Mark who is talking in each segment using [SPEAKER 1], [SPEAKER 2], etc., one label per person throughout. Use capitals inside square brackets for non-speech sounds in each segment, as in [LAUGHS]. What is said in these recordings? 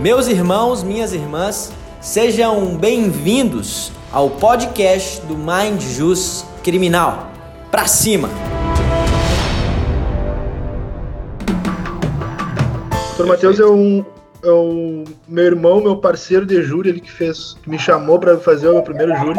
[SPEAKER 1] Meus irmãos, minhas irmãs, sejam bem-vindos ao podcast do Mind Jus Criminal. Pra cima!
[SPEAKER 2] Doutor Matheus é é um meu irmão, meu parceiro de júri, ele que fez, que me chamou para fazer o meu primeiro júri.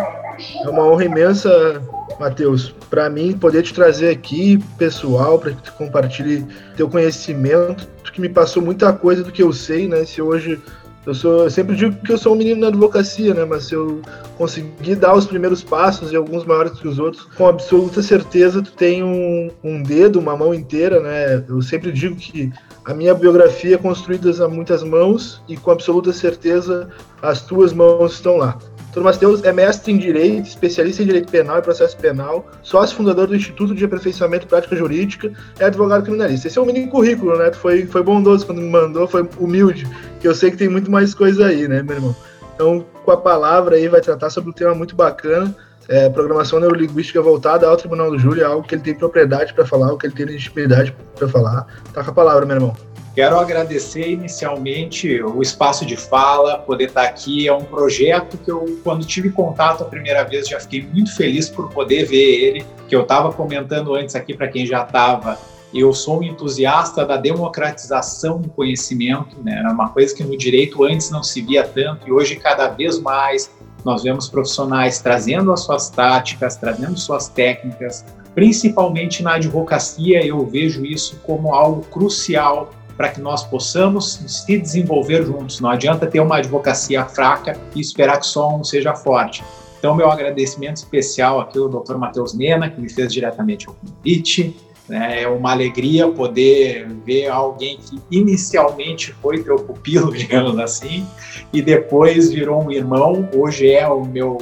[SPEAKER 2] É uma honra imensa, Matheus, para mim poder te trazer aqui, pessoal, para que tu compartilhe teu conhecimento, que me passou muita coisa do que eu sei, né? Se hoje eu sou, eu sempre digo que eu sou um menino na advocacia, né? Mas se eu conseguir dar os primeiros passos e alguns maiores que os outros, com absoluta certeza tu tem um, um dedo, uma mão inteira, né? Eu sempre digo que a minha biografia é construída a muitas mãos e com absoluta certeza as tuas mãos estão lá. Doutor Matheus é mestre em Direito, especialista em Direito Penal e Processo Penal, sócio fundador do Instituto de Aperfeiçoamento Prática Jurídica, é advogado criminalista. Esse é um mini currículo, né? Foi, foi bondoso quando me mandou, foi humilde, que eu sei que tem muito mais coisa aí, né, meu irmão? Então, com a palavra aí, vai tratar sobre um tema muito bacana, é, programação neurolinguística voltada ao Tribunal do Júri, algo que ele tem propriedade para falar, algo que ele tem legitimidade para falar. Tá com a palavra, meu irmão.
[SPEAKER 3] Quero agradecer inicialmente o espaço de fala, poder estar aqui. É um projeto que eu, quando tive contato a primeira vez, já fiquei muito feliz por poder ver ele. Que eu estava comentando antes aqui para quem já estava. Eu sou um entusiasta da democratização do conhecimento, né? Era uma coisa que no direito antes não se via tanto e hoje cada vez mais nós vemos profissionais trazendo as suas táticas, trazendo suas técnicas, principalmente na advocacia, eu vejo isso como algo crucial para que nós possamos se desenvolver juntos. Não adianta ter uma advocacia fraca e esperar que só um seja forte. Então, meu agradecimento especial aqui ao Dr. Matheus Mena, que me fez diretamente o convite. É uma alegria poder ver alguém que inicialmente foi teu pupilo, [LAUGHS] digamos assim, e depois virou um irmão. Hoje é o meu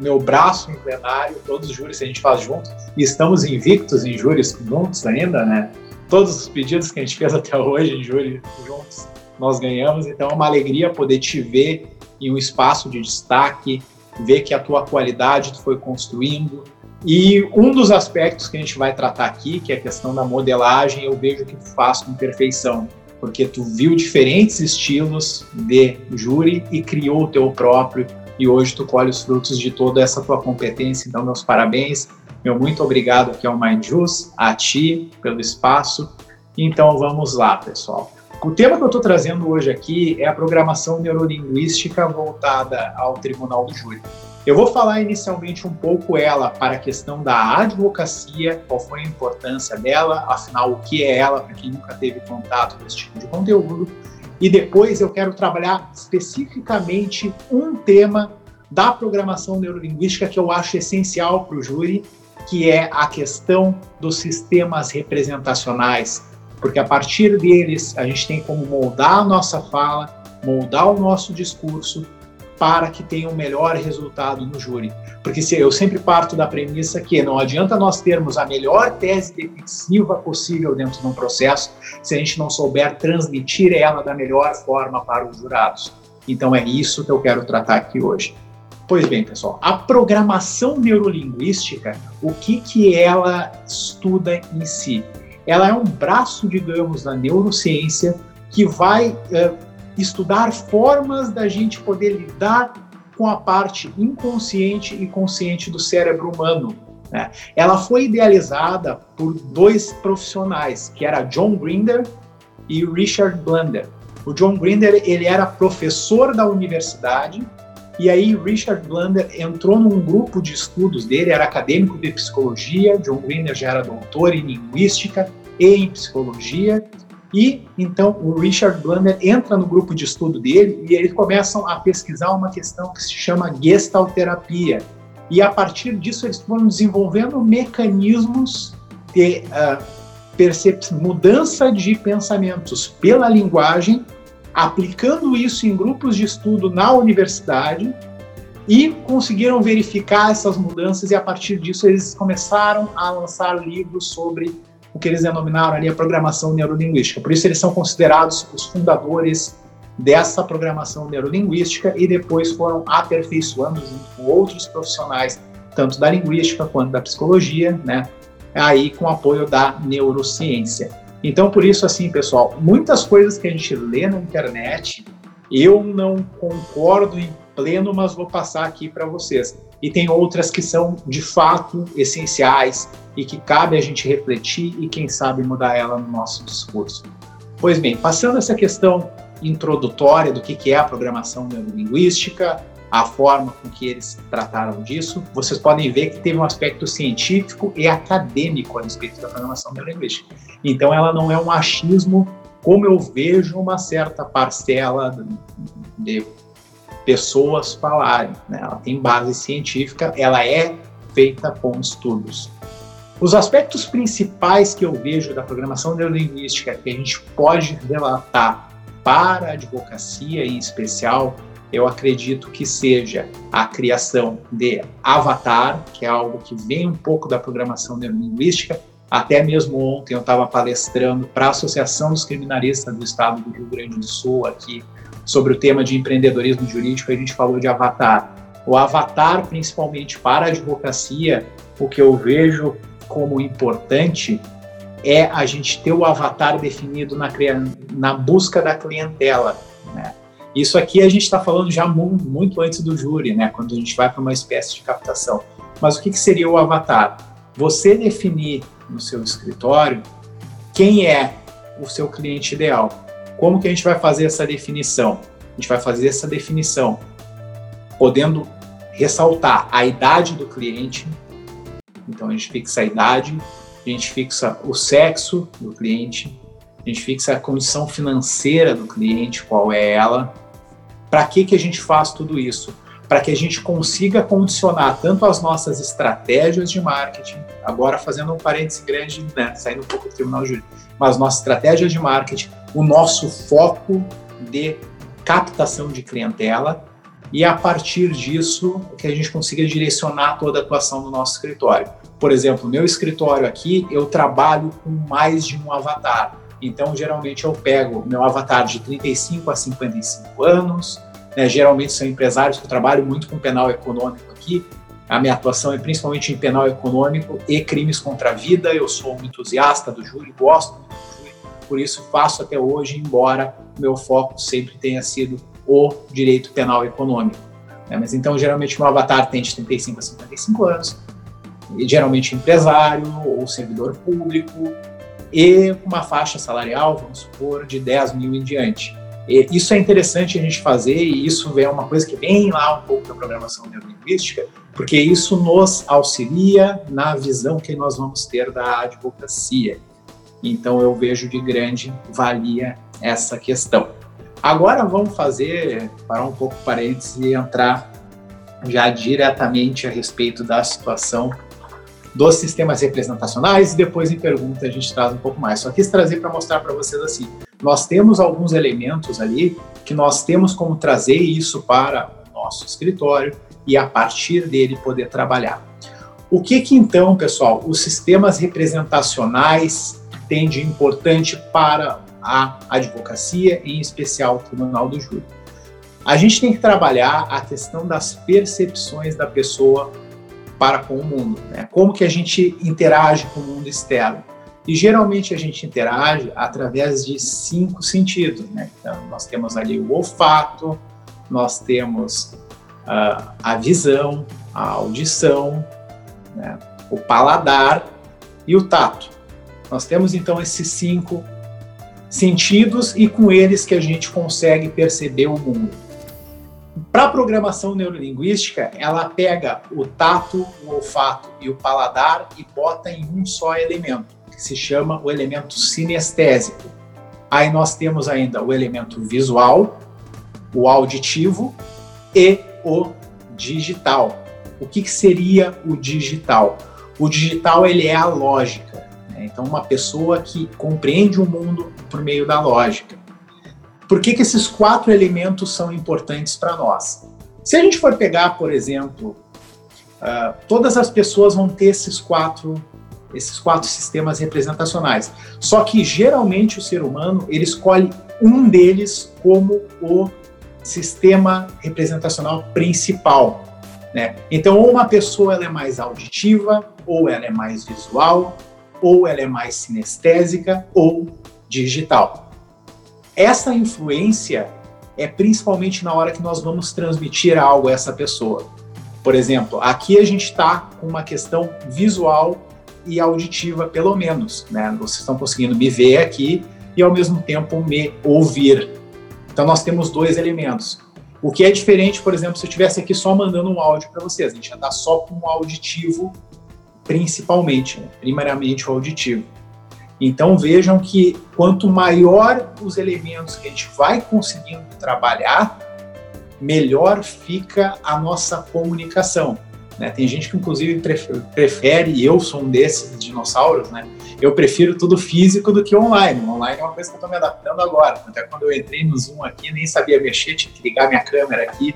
[SPEAKER 3] meu braço em plenário, todos os júris a gente faz junto, e estamos invictos em júris juntos ainda, né? Todos os pedidos que a gente fez até hoje em júri juntos, nós ganhamos, então é uma alegria poder te ver em um espaço de destaque, ver que a tua qualidade tu foi construindo, e um dos aspectos que a gente vai tratar aqui, que é a questão da modelagem, eu vejo que tu faz com perfeição, porque tu viu diferentes estilos de júri e criou o teu próprio, e hoje tu colhe os frutos de toda essa tua competência. Então, meus parabéns, meu muito obrigado aqui ao MindJus, a ti pelo espaço. Então, vamos lá, pessoal. O tema que eu estou trazendo hoje aqui é a programação neurolinguística voltada ao Tribunal do Júri. Eu vou falar inicialmente um pouco ela para a questão da advocacia, qual foi a importância dela, afinal, o que é ela, para quem nunca teve contato com esse tipo de conteúdo. E depois eu quero trabalhar especificamente um tema da programação neurolinguística que eu acho essencial para o júri, que é a questão dos sistemas representacionais, porque a partir deles a gente tem como moldar a nossa fala, moldar o nosso discurso para que tenha um melhor resultado no júri. Porque se eu sempre parto da premissa que não adianta nós termos a melhor tese defensiva possível dentro de um processo se a gente não souber transmitir ela da melhor forma para os jurados. Então é isso que eu quero tratar aqui hoje. Pois bem, pessoal, a programação neurolinguística, o que que ela estuda em si? Ela é um braço, digamos, da neurociência que vai uh, estudar formas da gente poder lidar com a parte inconsciente e consciente do cérebro humano. Né? Ela foi idealizada por dois profissionais, que era John Grinder e Richard Blunder. O John Grinder ele era professor da universidade e aí Richard Blunder entrou num grupo de estudos dele, era acadêmico de psicologia, John Grinder já era doutor em linguística e em psicologia, e então o Richard Blunder entra no grupo de estudo dele e eles começam a pesquisar uma questão que se chama gestalterapia. E a partir disso eles foram desenvolvendo mecanismos de uh, mudança de pensamentos pela linguagem, aplicando isso em grupos de estudo na universidade e conseguiram verificar essas mudanças e a partir disso eles começaram a lançar livros sobre o que eles denominaram ali a programação neurolinguística. Por isso eles são considerados os fundadores dessa programação neurolinguística e depois foram aperfeiçoando junto com outros profissionais, tanto da linguística quanto da psicologia, né? Aí com apoio da neurociência. Então, por isso, assim, pessoal, muitas coisas que a gente lê na internet Eu não concordo em pleno, mas vou passar aqui para vocês. E tem outras que são de fato essenciais e que cabe a gente refletir e quem sabe mudar ela no nosso discurso. Pois bem, passando essa questão introdutória do que é a programação neurolinguística, a forma com que eles trataram disso, vocês podem ver que teve um aspecto científico e acadêmico a respeito da programação neurolinguística. Então, ela não é um achismo como eu vejo uma certa parcela de pessoas falarem. Né? Ela tem base científica, ela é feita com estudos. Os aspectos principais que eu vejo da programação neurolinguística que a gente pode relatar para a advocacia em especial, eu acredito que seja a criação de avatar, que é algo que vem um pouco da programação neurolinguística. Até mesmo ontem eu estava palestrando para a Associação dos Criminalistas do Estado do Rio Grande do Sul aqui sobre o tema de empreendedorismo jurídico, a gente falou de avatar. O avatar, principalmente para a advocacia, o que eu vejo como importante é a gente ter o avatar definido na, na busca da clientela. Né? Isso aqui a gente está falando já muito, antes do júri, né? quando a gente vai para uma espécie de captação. Mas o que, que seria o avatar? Você definir no seu escritório quem é o seu cliente ideal. Como que a gente vai fazer essa definição? A gente vai fazer essa definição podendo ressaltar a idade do cliente. Então a gente fixa a idade, a gente fixa o sexo do cliente, a gente fixa a condição financeira do cliente, qual é ela. Para que, que a gente faz tudo isso? Para que a gente consiga condicionar tanto as nossas estratégias de marketing, agora fazendo um parêntese grande, né, saindo um pouco do tribunal jurídico, mas nossas estratégias de marketing, o nosso foco de captação de clientela e a partir disso que a gente consiga direcionar toda a atuação do nosso escritório. Por exemplo, meu escritório aqui, eu trabalho com mais de um avatar. Então, geralmente eu pego meu avatar de 35 a 55 anos, né? geralmente são empresários que eu trabalho muito com penal econômico aqui. A minha atuação é principalmente em penal econômico e crimes contra a vida. Eu sou um entusiasta do júri, gosto muito por isso faço até hoje, embora meu foco sempre tenha sido o direito penal econômico. Né? Mas então, geralmente, meu avatar tem de 35 a 55 anos, e geralmente empresário ou servidor público, e uma faixa salarial, vamos supor, de 10 mil em diante. E isso é interessante a gente fazer, e isso é uma coisa que vem lá um pouco da programação neurolinguística, porque isso nos auxilia na visão que nós vamos ter da advocacia. Então eu vejo de grande valia essa questão. Agora vamos fazer, parar um pouco parênteses e entrar já diretamente a respeito da situação dos sistemas representacionais e depois em pergunta a gente traz um pouco mais. Só quis trazer para mostrar para vocês assim, nós temos alguns elementos ali que nós temos como trazer isso para o nosso escritório e a partir dele poder trabalhar. O que que então, pessoal, os sistemas representacionais tem de importante para a advocacia, em especial o Tribunal do Júri. A gente tem que trabalhar a questão das percepções da pessoa para com o mundo, né? Como que a gente interage com o mundo externo? E geralmente a gente interage através de cinco sentidos, né? Então, nós temos ali o olfato, nós temos uh, a visão, a audição, né? o paladar e o tato. Nós temos então esses cinco sentidos e com eles que a gente consegue perceber o mundo. Para a programação neurolinguística, ela pega o tato, o olfato e o paladar e bota em um só elemento, que se chama o elemento sinestésico. Aí nós temos ainda o elemento visual, o auditivo e o digital. O que, que seria o digital? O digital ele é a lógica. Né? Então, uma pessoa que compreende o mundo por meio da lógica. Por que, que esses quatro elementos são importantes para nós? Se a gente for pegar, por exemplo, uh, todas as pessoas vão ter esses quatro, esses quatro sistemas representacionais. Só que geralmente o ser humano ele escolhe um deles como o sistema representacional principal. Né? Então, ou uma pessoa ela é mais auditiva, ou ela é mais visual, ou ela é mais sinestésica ou digital. Essa influência é principalmente na hora que nós vamos transmitir algo a essa pessoa. Por exemplo, aqui a gente está com uma questão visual e auditiva, pelo menos. Né? Vocês estão conseguindo me ver aqui e, ao mesmo tempo, me ouvir. Então, nós temos dois elementos. O que é diferente, por exemplo, se eu estivesse aqui só mandando um áudio para vocês, a gente ia estar só com o auditivo, principalmente, né? primariamente o auditivo. Então vejam que quanto maior os elementos que a gente vai conseguindo trabalhar, melhor fica a nossa comunicação. Né? Tem gente que inclusive prefere, e eu sou um desses dinossauros, né? Eu prefiro tudo físico do que online. Online é uma coisa que eu estou me adaptando agora. Até quando eu entrei no Zoom aqui, nem sabia mexer, tinha que ligar minha câmera aqui,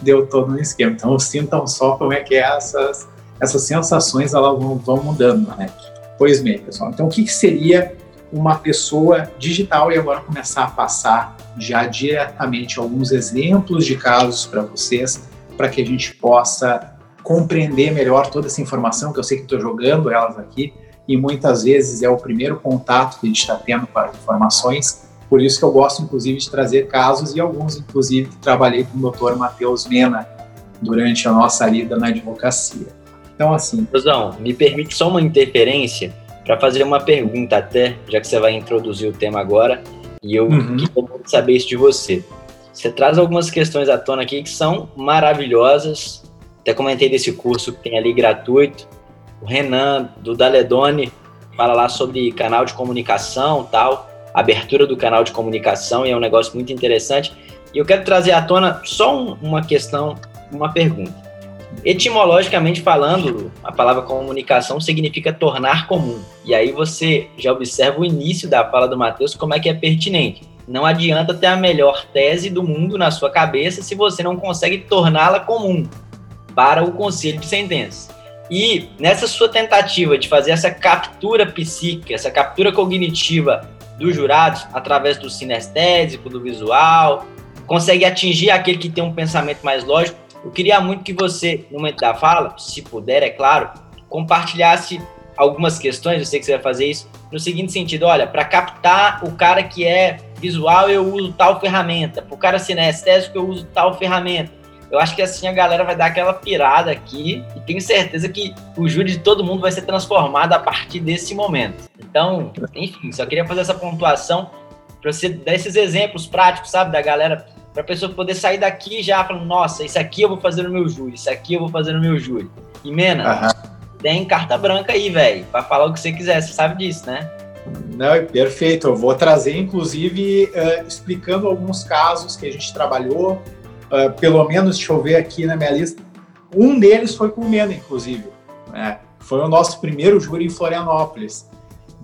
[SPEAKER 3] deu todo no esquema. Então sintam só como é que é essas, essas sensações elas vão, vão mudando, né? Pois bem, pessoal. Então, o que, que seria uma pessoa digital? E agora começar a passar já diretamente alguns exemplos de casos para vocês, para que a gente possa compreender melhor toda essa informação que eu sei que estou jogando elas aqui e muitas vezes é o primeiro contato que a gente está tendo com as informações. Por isso que eu gosto, inclusive, de trazer casos e alguns, inclusive, trabalhei com o Dr. Matheus Mena durante a nossa lida na advocacia. Então, assim.
[SPEAKER 4] Rosão, me permite só uma interferência para fazer uma pergunta, até, já que você vai introduzir o tema agora, e eu uhum. queria saber isso de você. Você traz algumas questões à tona aqui que são maravilhosas. Até comentei desse curso que tem ali gratuito. O Renan, do Daledone, fala lá sobre canal de comunicação tal, abertura do canal de comunicação, e é um negócio muito interessante. E eu quero trazer à tona só uma questão, uma pergunta. Etimologicamente falando, a palavra comunicação significa tornar comum. E aí você já observa o início da fala do Mateus, como é que é pertinente. Não adianta ter a melhor tese do mundo na sua cabeça se você não consegue torná-la comum para o conselho de sentença. E nessa sua tentativa de fazer essa captura psíquica, essa captura cognitiva dos jurados através do sinestésico, do visual, consegue atingir aquele que tem um pensamento mais lógico, eu queria muito que você, no momento da fala, se puder, é claro, compartilhasse algumas questões, eu sei que você vai fazer isso, no seguinte sentido, olha, para captar o cara que é visual, eu uso tal ferramenta, para o cara sinestésico, eu uso tal ferramenta. Eu acho que assim a galera vai dar aquela pirada aqui e tenho certeza que o júri de todo mundo vai ser transformado a partir desse momento. Então, enfim, só queria fazer essa pontuação para você dar esses exemplos práticos, sabe, da galera para a pessoa poder sair daqui já falando, nossa, isso aqui eu vou fazer no meu júri, isso aqui eu vou fazer no meu júri. E, Mena, uhum. tem carta branca aí, velho, para falar o que você quiser, você sabe disso, né?
[SPEAKER 3] Não, perfeito. Eu vou trazer, inclusive, uh, explicando alguns casos que a gente trabalhou. Uh, pelo menos, deixa eu ver aqui na minha lista. Um deles foi com o Mena, inclusive. Né? Foi o nosso primeiro júri em Florianópolis.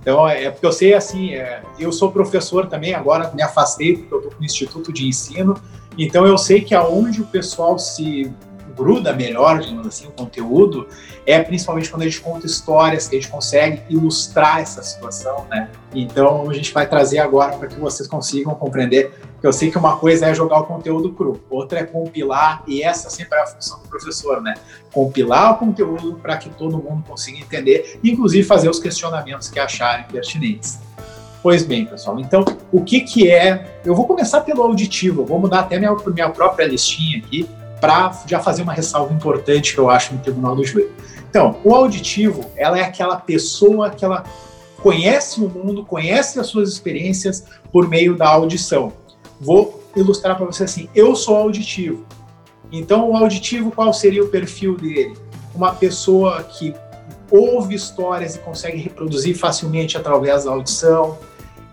[SPEAKER 3] Então, é, é porque eu sei, assim, é, eu sou professor também, agora me afastei, porque eu estou com o Instituto de Ensino, então eu sei que aonde o pessoal se gruda melhor, digamos assim, o conteúdo, é principalmente quando a gente conta histórias, que a gente consegue ilustrar essa situação, né? Então a gente vai trazer agora para que vocês consigam compreender eu sei que uma coisa é jogar o conteúdo cru, outra é compilar, e essa sempre é a função do professor, né? Compilar o conteúdo para que todo mundo consiga entender, inclusive fazer os questionamentos que acharem pertinentes. Pois bem, pessoal, então o que, que é. Eu vou começar pelo auditivo, vou mudar até minha, minha própria listinha aqui, para já fazer uma ressalva importante que eu acho no Tribunal do Júri. Então, o auditivo, ela é aquela pessoa que ela conhece o mundo, conhece as suas experiências por meio da audição. Vou ilustrar para você assim: eu sou auditivo. Então, o auditivo, qual seria o perfil dele? Uma pessoa que ouve histórias e consegue reproduzir facilmente através da audição,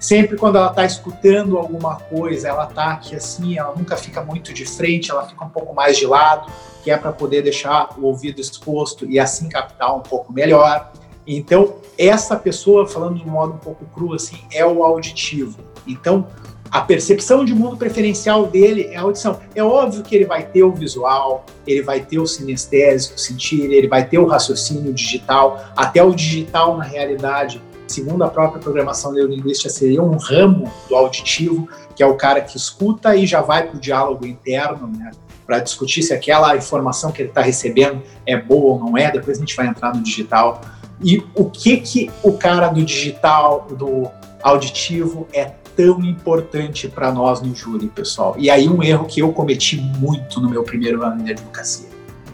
[SPEAKER 3] Sempre quando ela está escutando alguma coisa, ela está aqui assim, ela nunca fica muito de frente, ela fica um pouco mais de lado, que é para poder deixar o ouvido exposto e assim captar um pouco melhor. Então, essa pessoa, falando de um modo um pouco cru assim, é o auditivo. Então, a percepção de mundo preferencial dele é a audição. É óbvio que ele vai ter o visual, ele vai ter o sinestésico, sentir, ele vai ter o raciocínio digital, até o digital na realidade segundo a própria programação neurolinguística, seria um ramo do auditivo, que é o cara que escuta e já vai para o diálogo interno, né? Para discutir se aquela informação que ele está recebendo é boa ou não é. Depois a gente vai entrar no digital. E o que que o cara do digital, do auditivo, é tão importante para nós no júri, pessoal? E aí um erro que eu cometi muito no meu primeiro ano de advocacia: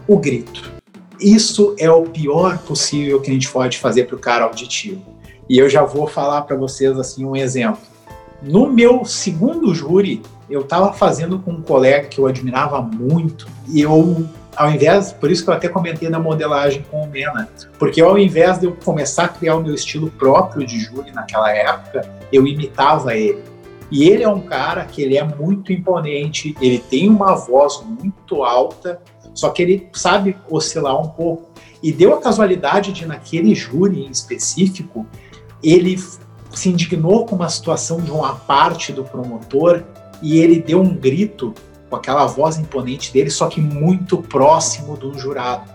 [SPEAKER 3] o grito. Isso é o pior possível que a gente pode fazer para o cara auditivo. E eu já vou falar para vocês assim um exemplo. No meu segundo júri, eu estava fazendo com um colega que eu admirava muito e eu ao invés, por isso que eu até comentei na modelagem com o Mena, porque ao invés de eu começar a criar o meu estilo próprio de júri naquela época, eu imitava ele. E ele é um cara que ele é muito imponente, ele tem uma voz muito alta, só que ele sabe oscilar um pouco. E deu a casualidade de naquele júri em específico, ele se indignou com uma situação de uma parte do promotor e ele deu um grito com aquela voz imponente dele, só que muito próximo do jurado.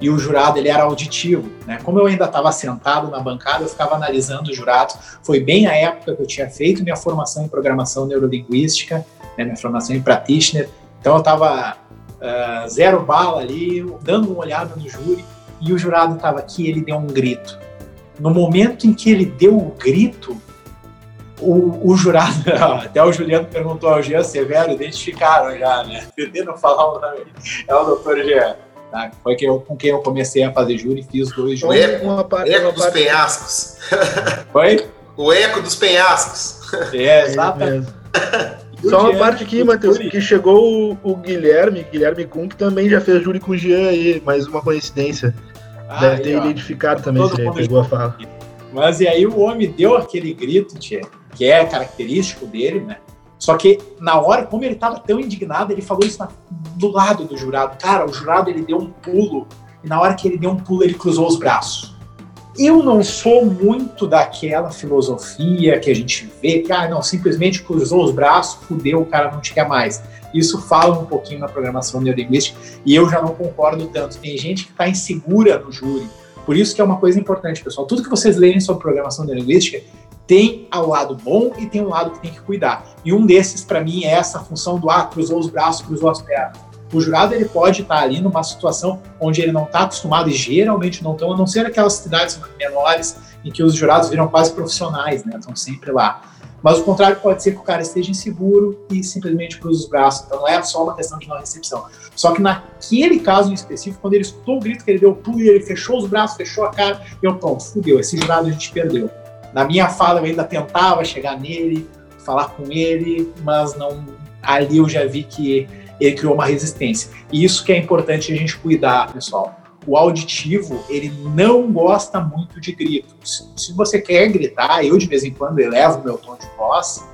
[SPEAKER 3] E o jurado ele era auditivo, né? Como eu ainda estava sentado na bancada, eu ficava analisando os jurados. Foi bem a época que eu tinha feito minha formação em programação neurolinguística, né? minha formação em practitioner. Então eu estava uh, zero bala ali, dando uma olhada no júri, e o jurado estava aqui, ele deu um grito. No momento em que ele deu o grito, o, o, jurado, [LAUGHS] até o Juliano perguntou ao Jean Severo, identificaram já, né? Tentando falar o nome. É o doutor Jean. Tá? Foi que eu, com quem eu comecei a fazer júri e fiz dois
[SPEAKER 5] júri. O eco, uma parte, eco uma dos parte... penhascos.
[SPEAKER 3] Foi?
[SPEAKER 5] O eco dos penhascos.
[SPEAKER 3] É, exatamente.
[SPEAKER 2] Só uma parte aqui, Matheus, que chegou o, o, Guilherme, Guilherme Kuhn, que também já fez júri com o Jean aí, mais uma coincidência. Ah, Deve aí, ter ó, identificado também, se ele pegou a fala.
[SPEAKER 3] Mas e aí o homem deu aquele grito, tia, que é característico dele, né? Só que na hora, como ele estava tão indignado, ele falou isso na, do lado do jurado. Cara, o jurado ele deu um pulo e na hora que ele deu um pulo ele cruzou os braços. Eu não sou muito daquela filosofia que a gente vê que, ah, não, simplesmente cruzou os braços, fudeu, o cara não te quer mais. Isso fala um pouquinho na programação neurolinguística e eu já não concordo tanto. Tem gente que está insegura no júri. Por isso que é uma coisa importante, pessoal. Tudo que vocês lerem sobre programação neurolinguística tem ao lado bom e tem um lado que tem que cuidar. E um desses, para mim, é essa função do ah, cruzou os braços, cruzou as pernas. O jurado ele pode estar ali numa situação onde ele não está acostumado, e geralmente não estão, a não ser aquelas cidades menores em que os jurados viram quase profissionais, né? Estão sempre lá. Mas o contrário pode ser que o cara esteja inseguro e simplesmente cruza os braços. Então não é só uma questão de não recepção. Só que naquele caso em específico, quando ele escutou o grito que ele deu pulo e ele fechou os braços, fechou a cara, eu, pronto, fudeu, esse jurado a gente perdeu. Na minha fala eu ainda tentava chegar nele, falar com ele, mas não. Ali eu já vi que ele criou uma resistência. E isso que é importante a gente cuidar, pessoal. O auditivo, ele não gosta muito de gritos. Se você quer gritar, eu de vez em quando elevo meu tom de voz,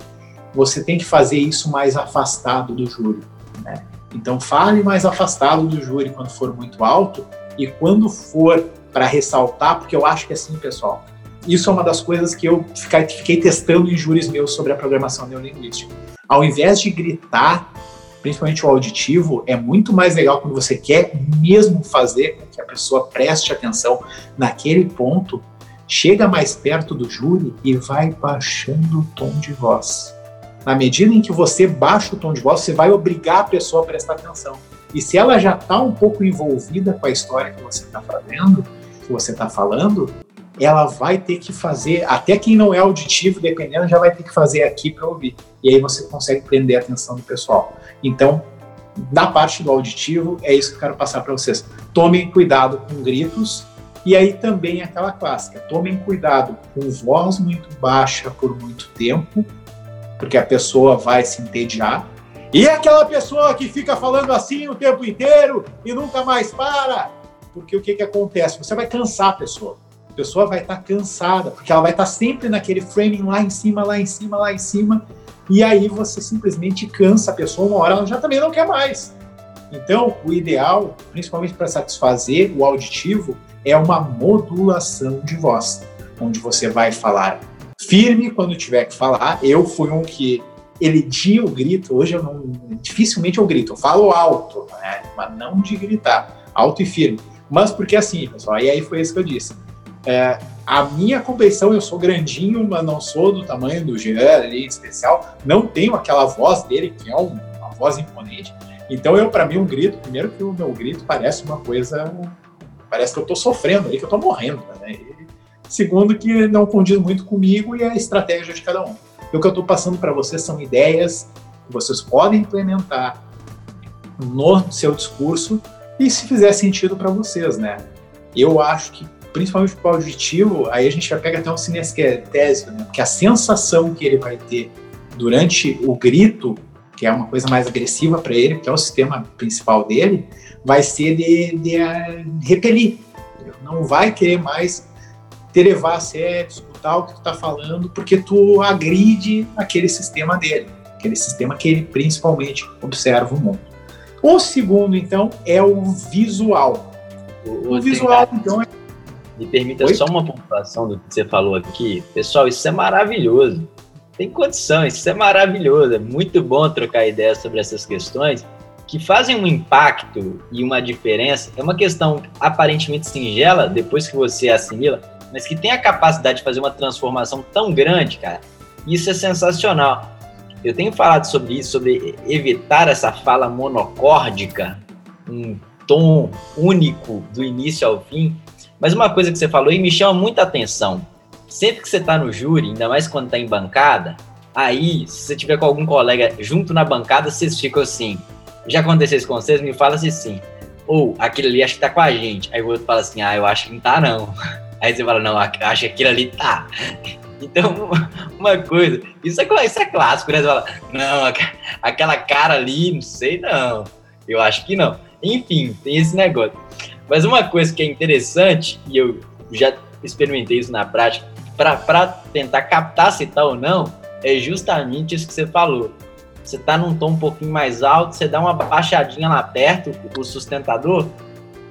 [SPEAKER 3] você tem que fazer isso mais afastado do júri. Né? Então fale mais afastado do júri quando for muito alto e quando for para ressaltar, porque eu acho que é assim, pessoal, isso é uma das coisas que eu fiquei, testando em júris meus sobre a programação neurolinguística. Ao invés de gritar, principalmente o auditivo, é muito mais legal quando você quer mesmo fazer com que a pessoa preste atenção naquele ponto, chega mais perto do júri e vai baixando o tom de voz. Na medida em que você baixa o tom de voz, você vai obrigar a pessoa a prestar atenção. E se ela já está um pouco envolvida com a história que você está fazendo, que você está falando, ela vai ter que fazer, até quem não é auditivo, dependendo, já vai ter que fazer aqui para ouvir. E aí você consegue prender a atenção do pessoal. Então, da parte do auditivo, é isso que eu quero passar para vocês. Tomem cuidado com gritos e aí também aquela clássica, tomem cuidado com voz muito baixa por muito tempo, porque a pessoa vai se entediar. E aquela pessoa que fica falando assim o tempo inteiro e nunca mais para, porque o que, que acontece? Você vai cansar a pessoa a pessoa vai estar tá cansada, porque ela vai estar tá sempre naquele framing lá em cima, lá em cima, lá em cima, e aí você simplesmente cansa a pessoa, uma hora ela já também não quer mais. Então, o ideal, principalmente para satisfazer o auditivo, é uma modulação de voz, onde você vai falar firme quando tiver que falar. Eu fui um que elegia o grito, hoje eu não, dificilmente eu grito, eu falo alto, né? mas não de gritar, alto e firme. Mas porque assim, pessoal, e aí foi isso que eu disse é, a minha compreensão, eu sou grandinho, mas não sou do tamanho do Jean ali, em especial. Não tenho aquela voz dele, que é uma voz imponente. Então, eu, para mim, um grito, primeiro que o meu grito parece uma coisa. Parece que eu tô sofrendo ali, que eu tô morrendo. Né? E, segundo, que não condiz muito comigo e a estratégia de cada um. E o que eu estou passando para vocês são ideias que vocês podem implementar no seu discurso e se fizer sentido para vocês, né? Eu acho que, principalmente para o auditivo, aí a gente já pega até um cinestésico, né? Porque a sensação que ele vai ter durante o grito, que é uma coisa mais agressiva para ele, que é o sistema principal dele, vai ser de, de uh, repelir. Ele não vai querer mais te levar a sério, escutar o que tu está falando, porque tu agride aquele sistema dele, aquele sistema que ele principalmente observa o mundo. O segundo, então, é o visual.
[SPEAKER 4] O, o visual, então, é... Me permita Oi? só uma pontuação do que você falou aqui. Pessoal, isso é maravilhoso. Tem condições, isso é maravilhoso. É muito bom trocar ideias sobre essas questões que fazem um impacto e uma diferença. É uma questão aparentemente singela, depois que você assimila, mas que tem a capacidade de fazer uma transformação tão grande, cara. Isso é sensacional. Eu tenho falado sobre isso, sobre evitar essa fala monocórdica, um tom único do início ao fim. Mas uma coisa que você falou e me chama muita atenção. Sempre que você está no júri, ainda mais quando está em bancada, aí, se você tiver com algum colega junto na bancada, vocês ficam assim. Já aconteceu isso com vocês? Me fala assim, sim. Ou aquele ali acho que tá com a gente. Aí o outro fala assim, ah, eu acho que não tá não. [LAUGHS] Aí você fala, não, acho que aquilo ali tá. [LAUGHS] Então, uma coisa, isso é, isso é clássico, né? Você fala, não, aquela cara ali, não sei não. Eu acho que não. Enfim, tem esse negócio. Mas uma coisa que é interessante, e eu já experimentei isso na prática, para tentar captar se tá ou não, é justamente isso que você falou. Você tá num tom um pouquinho mais alto, você dá uma baixadinha lá perto, o sustentador,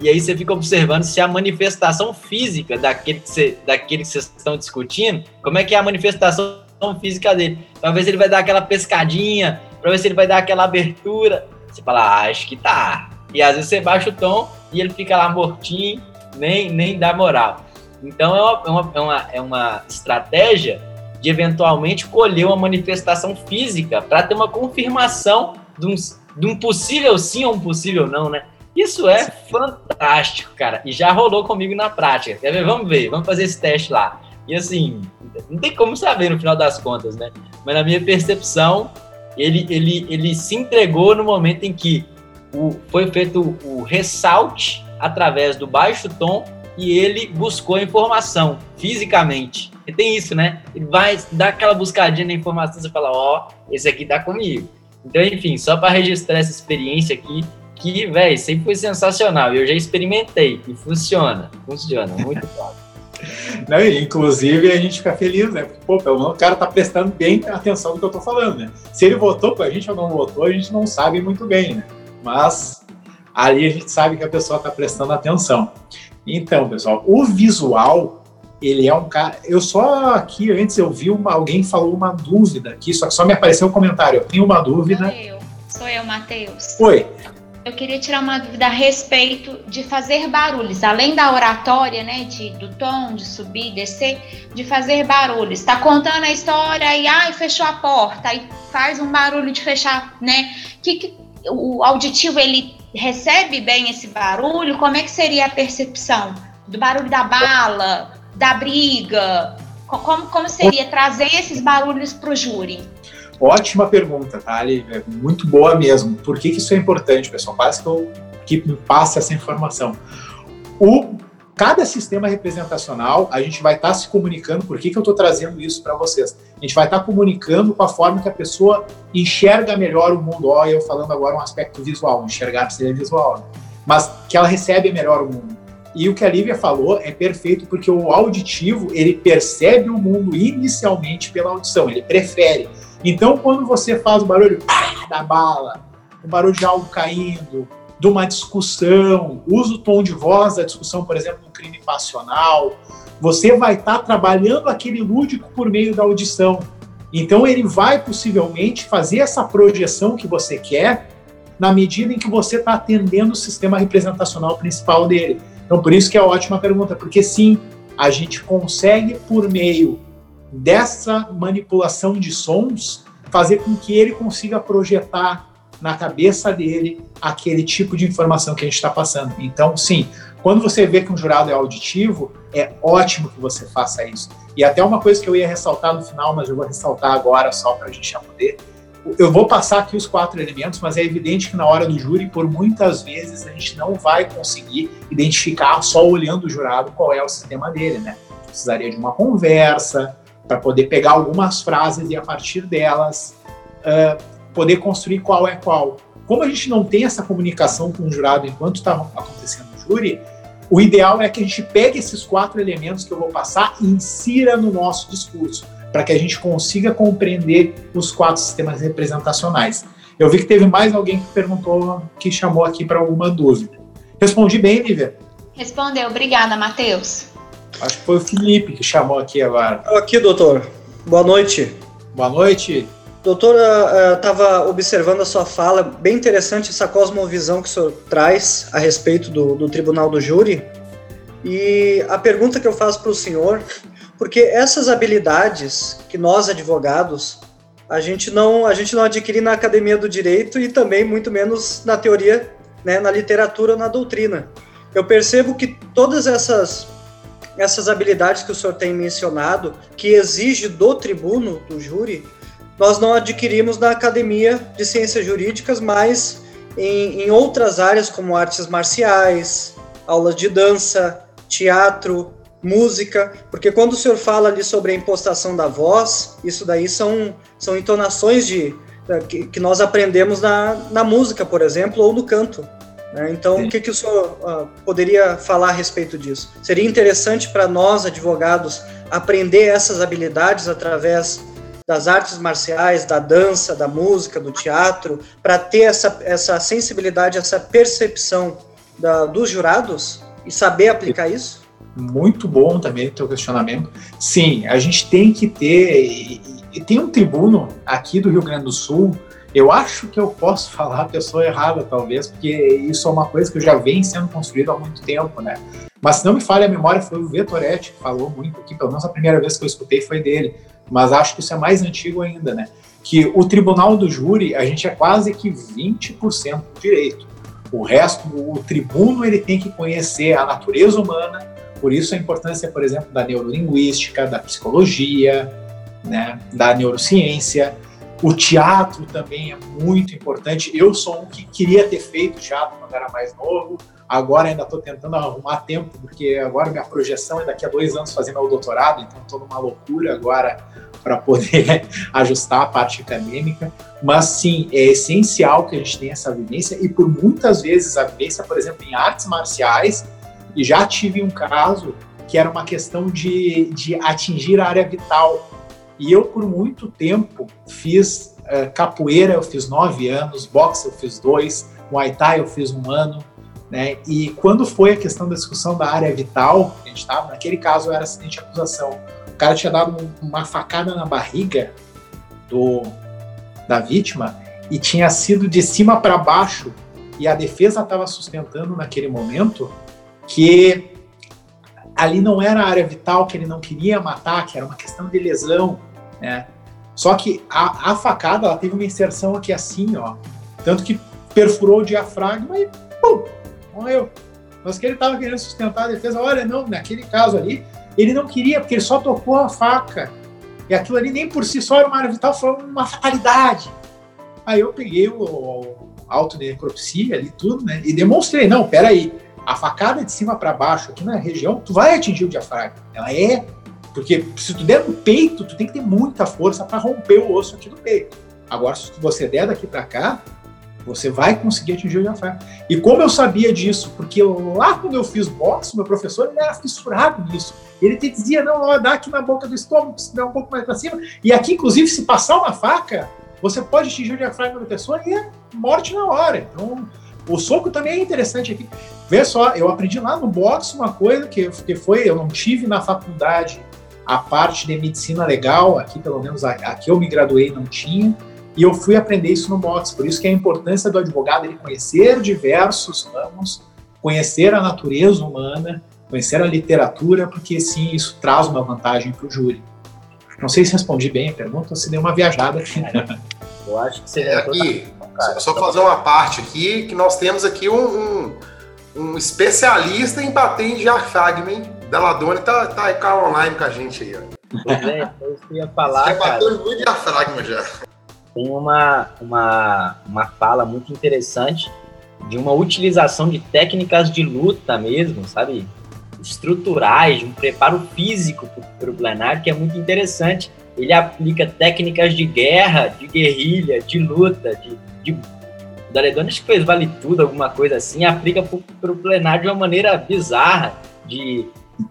[SPEAKER 4] e aí você fica observando se a manifestação física daquele que, você, daquele que vocês estão discutindo, como é que é a manifestação física dele. Se ele vai dar aquela pescadinha, para ver se ele vai dar aquela abertura. Você fala, ah, acho que tá. E às vezes você baixa o tom e ele fica lá mortinho, nem, nem dá moral. Então é uma, é uma, é uma, é estratégia de eventualmente colher uma manifestação física para ter uma confirmação de um, de um possível sim ou um possível não, né? Isso é fantástico, cara. E já rolou comigo na prática. Quer ver? Vamos ver, vamos fazer esse teste lá. E assim, não tem como saber no final das contas, né? Mas na minha percepção, ele, ele, ele se entregou no momento em que o, foi feito o ressalte através do baixo tom e ele buscou a informação fisicamente. E tem isso, né? Ele vai dar aquela buscadinha na informação, você fala, ó, oh, esse aqui tá comigo. Então, enfim, só para registrar essa experiência aqui, que, velho, sempre foi sensacional. Eu já experimentei e funciona. Funciona, muito [LAUGHS] bom.
[SPEAKER 3] Não, inclusive, a gente fica feliz, né? Porque, pô, pelo menos o cara tá prestando bem atenção no que eu tô falando, né? Se ele votou com a gente ou não votou, a gente não sabe muito bem, né? Mas ali a gente sabe que a pessoa tá prestando atenção. Então, pessoal, o visual, ele é um cara. Eu só aqui, antes eu vi uma, alguém falou uma dúvida aqui, só que só me apareceu um comentário. Eu tenho uma dúvida.
[SPEAKER 6] Sou eu, sou eu, Matheus.
[SPEAKER 3] Oi.
[SPEAKER 6] Eu queria tirar uma dúvida a respeito de fazer barulhos, além da oratória, né, de, do tom, de subir, descer, de fazer barulhos. Está contando a história e ai, fechou a porta, aí faz um barulho de fechar, né? Que, que o auditivo ele recebe bem esse barulho? Como é que seria a percepção do barulho da bala, da briga? Como, como seria trazer esses barulhos para o júri?
[SPEAKER 3] Ótima pergunta, tá? É muito boa mesmo. Por que, que isso é importante, pessoal? Parece que eu que passe essa informação. O, cada sistema representacional, a gente vai estar tá se comunicando. Por que, que eu estou trazendo isso para vocês? A gente vai estar tá comunicando com a forma que a pessoa enxerga melhor o mundo. Olha, eu falando agora um aspecto visual, enxergar seria visual, né? mas que ela recebe melhor o mundo. E o que a Lívia falou é perfeito, porque o auditivo, ele percebe o mundo inicialmente pela audição, ele prefere. Então, quando você faz o barulho pá, da bala, o barulho de algo caindo, de uma discussão, usa o tom de voz da discussão, por exemplo, no crime passional, você vai estar tá trabalhando aquele lúdico por meio da audição. Então, ele vai possivelmente fazer essa projeção que você quer na medida em que você está atendendo o sistema representacional principal dele. Então, por isso que é ótima pergunta, porque sim, a gente consegue, por meio dessa manipulação de sons, fazer com que ele consiga projetar na cabeça dele aquele tipo de informação que a gente está passando. Então, sim, quando você vê que um jurado é auditivo, é ótimo que você faça isso. E até uma coisa que eu ia ressaltar no final, mas eu vou ressaltar agora só para a gente já poder. Eu vou passar aqui os quatro elementos, mas é evidente que na hora do júri, por muitas vezes, a gente não vai conseguir identificar só olhando o jurado qual é o sistema dele, né? Precisaria de uma conversa para poder pegar algumas frases e a partir delas uh, poder construir qual é qual. Como a gente não tem essa comunicação com o jurado enquanto está acontecendo o júri, o ideal é que a gente pegue esses quatro elementos que eu vou passar e insira no nosso discurso, para que a gente consiga compreender os quatro sistemas representacionais. Eu vi que teve mais alguém que perguntou, que chamou aqui para alguma dúvida. Respondi bem, Nívia?
[SPEAKER 6] Respondeu. Obrigada, Matheus.
[SPEAKER 3] Acho que foi o Felipe que chamou aqui agora.
[SPEAKER 7] Aqui, doutor. Boa noite.
[SPEAKER 3] Boa noite.
[SPEAKER 7] Doutora, estava uh, observando a sua fala, bem interessante essa cosmovisão que o senhor traz a respeito do, do Tribunal do Júri. E a pergunta que eu faço para o senhor, porque essas habilidades que nós advogados a gente não a gente não adquire na academia do direito e também muito menos na teoria, né, na literatura na doutrina. Eu percebo que todas essas essas habilidades que o senhor tem mencionado, que exige do tribuno, do júri, nós não adquirimos na academia de ciências jurídicas, mas em, em outras áreas como artes marciais, aulas de dança, teatro, música, porque quando o senhor fala ali sobre a impostação da voz, isso daí são, são entonações de, que, que nós aprendemos na, na música, por exemplo, ou no canto. Né? Então, Sim. o que, que o senhor uh, poderia falar a respeito disso? Seria interessante para nós, advogados, aprender essas habilidades através das artes marciais, da dança, da música, do teatro, para ter essa, essa sensibilidade, essa percepção da, dos jurados e saber aplicar isso?
[SPEAKER 3] Muito bom também o teu questionamento. Sim, a gente tem que ter. E, tem um tribuno aqui do Rio Grande do Sul. Eu acho que eu posso [LAUGHS] falar a pessoa errada, talvez, porque isso é uma coisa que já vem sendo construída há muito tempo, né? Mas se não me falha a memória, foi o Vetoretti que falou muito aqui, pelo menos a primeira vez que eu escutei foi dele mas acho que isso é mais antigo ainda, né? Que o tribunal do júri, a gente é quase que 20% do direito. O resto, o tribuno, ele tem que conhecer a natureza humana, por isso a importância, por exemplo, da neurolinguística, da psicologia, né, da neurociência. O teatro também é muito importante. Eu sou um que queria ter feito teatro quando era mais novo, agora ainda estou tentando arrumar tempo, porque agora minha projeção é daqui a dois anos fazer meu doutorado, então estou numa loucura agora para poder [LAUGHS] ajustar a parte acadêmica, mas sim, é essencial que a gente tenha essa vivência e por muitas vezes a vivência, por exemplo, em artes marciais, e já tive um caso que era uma questão de, de atingir a área vital. E eu, por muito tempo, fiz uh, capoeira, eu fiz nove anos, boxe eu fiz dois, muay thai eu fiz um ano, né? E quando foi a questão da discussão da área vital, a gente estava, naquele caso era acidente de acusação, cara tinha dado uma facada na barriga do, da vítima e tinha sido de cima para baixo e a defesa estava sustentando naquele momento que ali não era a área vital que ele não queria matar, que era uma questão de lesão, né? Só que a, a facada ela teve uma inserção aqui assim, ó, tanto que perfurou o diafragma e pum, morreu. Mas que ele estava querendo sustentar a defesa, olha, não, naquele caso ali, ele não queria, porque ele só tocou a faca. E aquilo ali nem por si só era uma área vital, foi uma fatalidade. Aí eu peguei o, o auto de necropsia ali, tudo, né? E demonstrei, não, peraí, a facada de cima para baixo aqui na região, tu vai atingir o diafragma. Ela é, porque se tu der no peito, tu tem que ter muita força para romper o osso aqui do peito. Agora, se você der daqui para cá, você vai conseguir atingir o diafragma. E como eu sabia disso? Porque lá quando eu fiz boxe, meu professor era fissurado nisso. Ele te dizia, não, dá aqui na boca do estômago, se der um pouco mais para cima. E aqui, inclusive, se passar uma faca, você pode atingir o diafragma da pessoa e é morte na hora. Então, o soco também é interessante aqui. Vê só, eu aprendi lá no boxe uma coisa que, que foi, eu não tive na faculdade a parte de medicina legal, aqui pelo menos aqui eu me graduei não tinha, e eu fui aprender isso no boxe. Por isso que é a importância do advogado ele conhecer diversos ramos, conhecer a natureza humana, conhecer a literatura, porque sim, isso traz uma vantagem para o júri. Não sei se respondi bem a pergunta ou se deu uma viajada aqui.
[SPEAKER 5] Eu acho que você é, aqui, só fazer uma parte aqui, que nós temos aqui um, um, um especialista em bater em diafragma, hein? Deladone tá, tá, online com a gente aí, ó.
[SPEAKER 4] Pois é, eu ia falar,
[SPEAKER 5] já
[SPEAKER 4] cara.
[SPEAKER 5] bateu muito diafragma já.
[SPEAKER 4] Tem uma, uma, uma fala muito interessante de uma utilização de técnicas de luta mesmo, sabe? Estruturais, um preparo físico para o plenário, que é muito interessante. Ele aplica técnicas de guerra, de guerrilha, de luta, de. de... O acho que fez vale tudo, alguma coisa assim, aplica para o plenário de uma maneira bizarra, de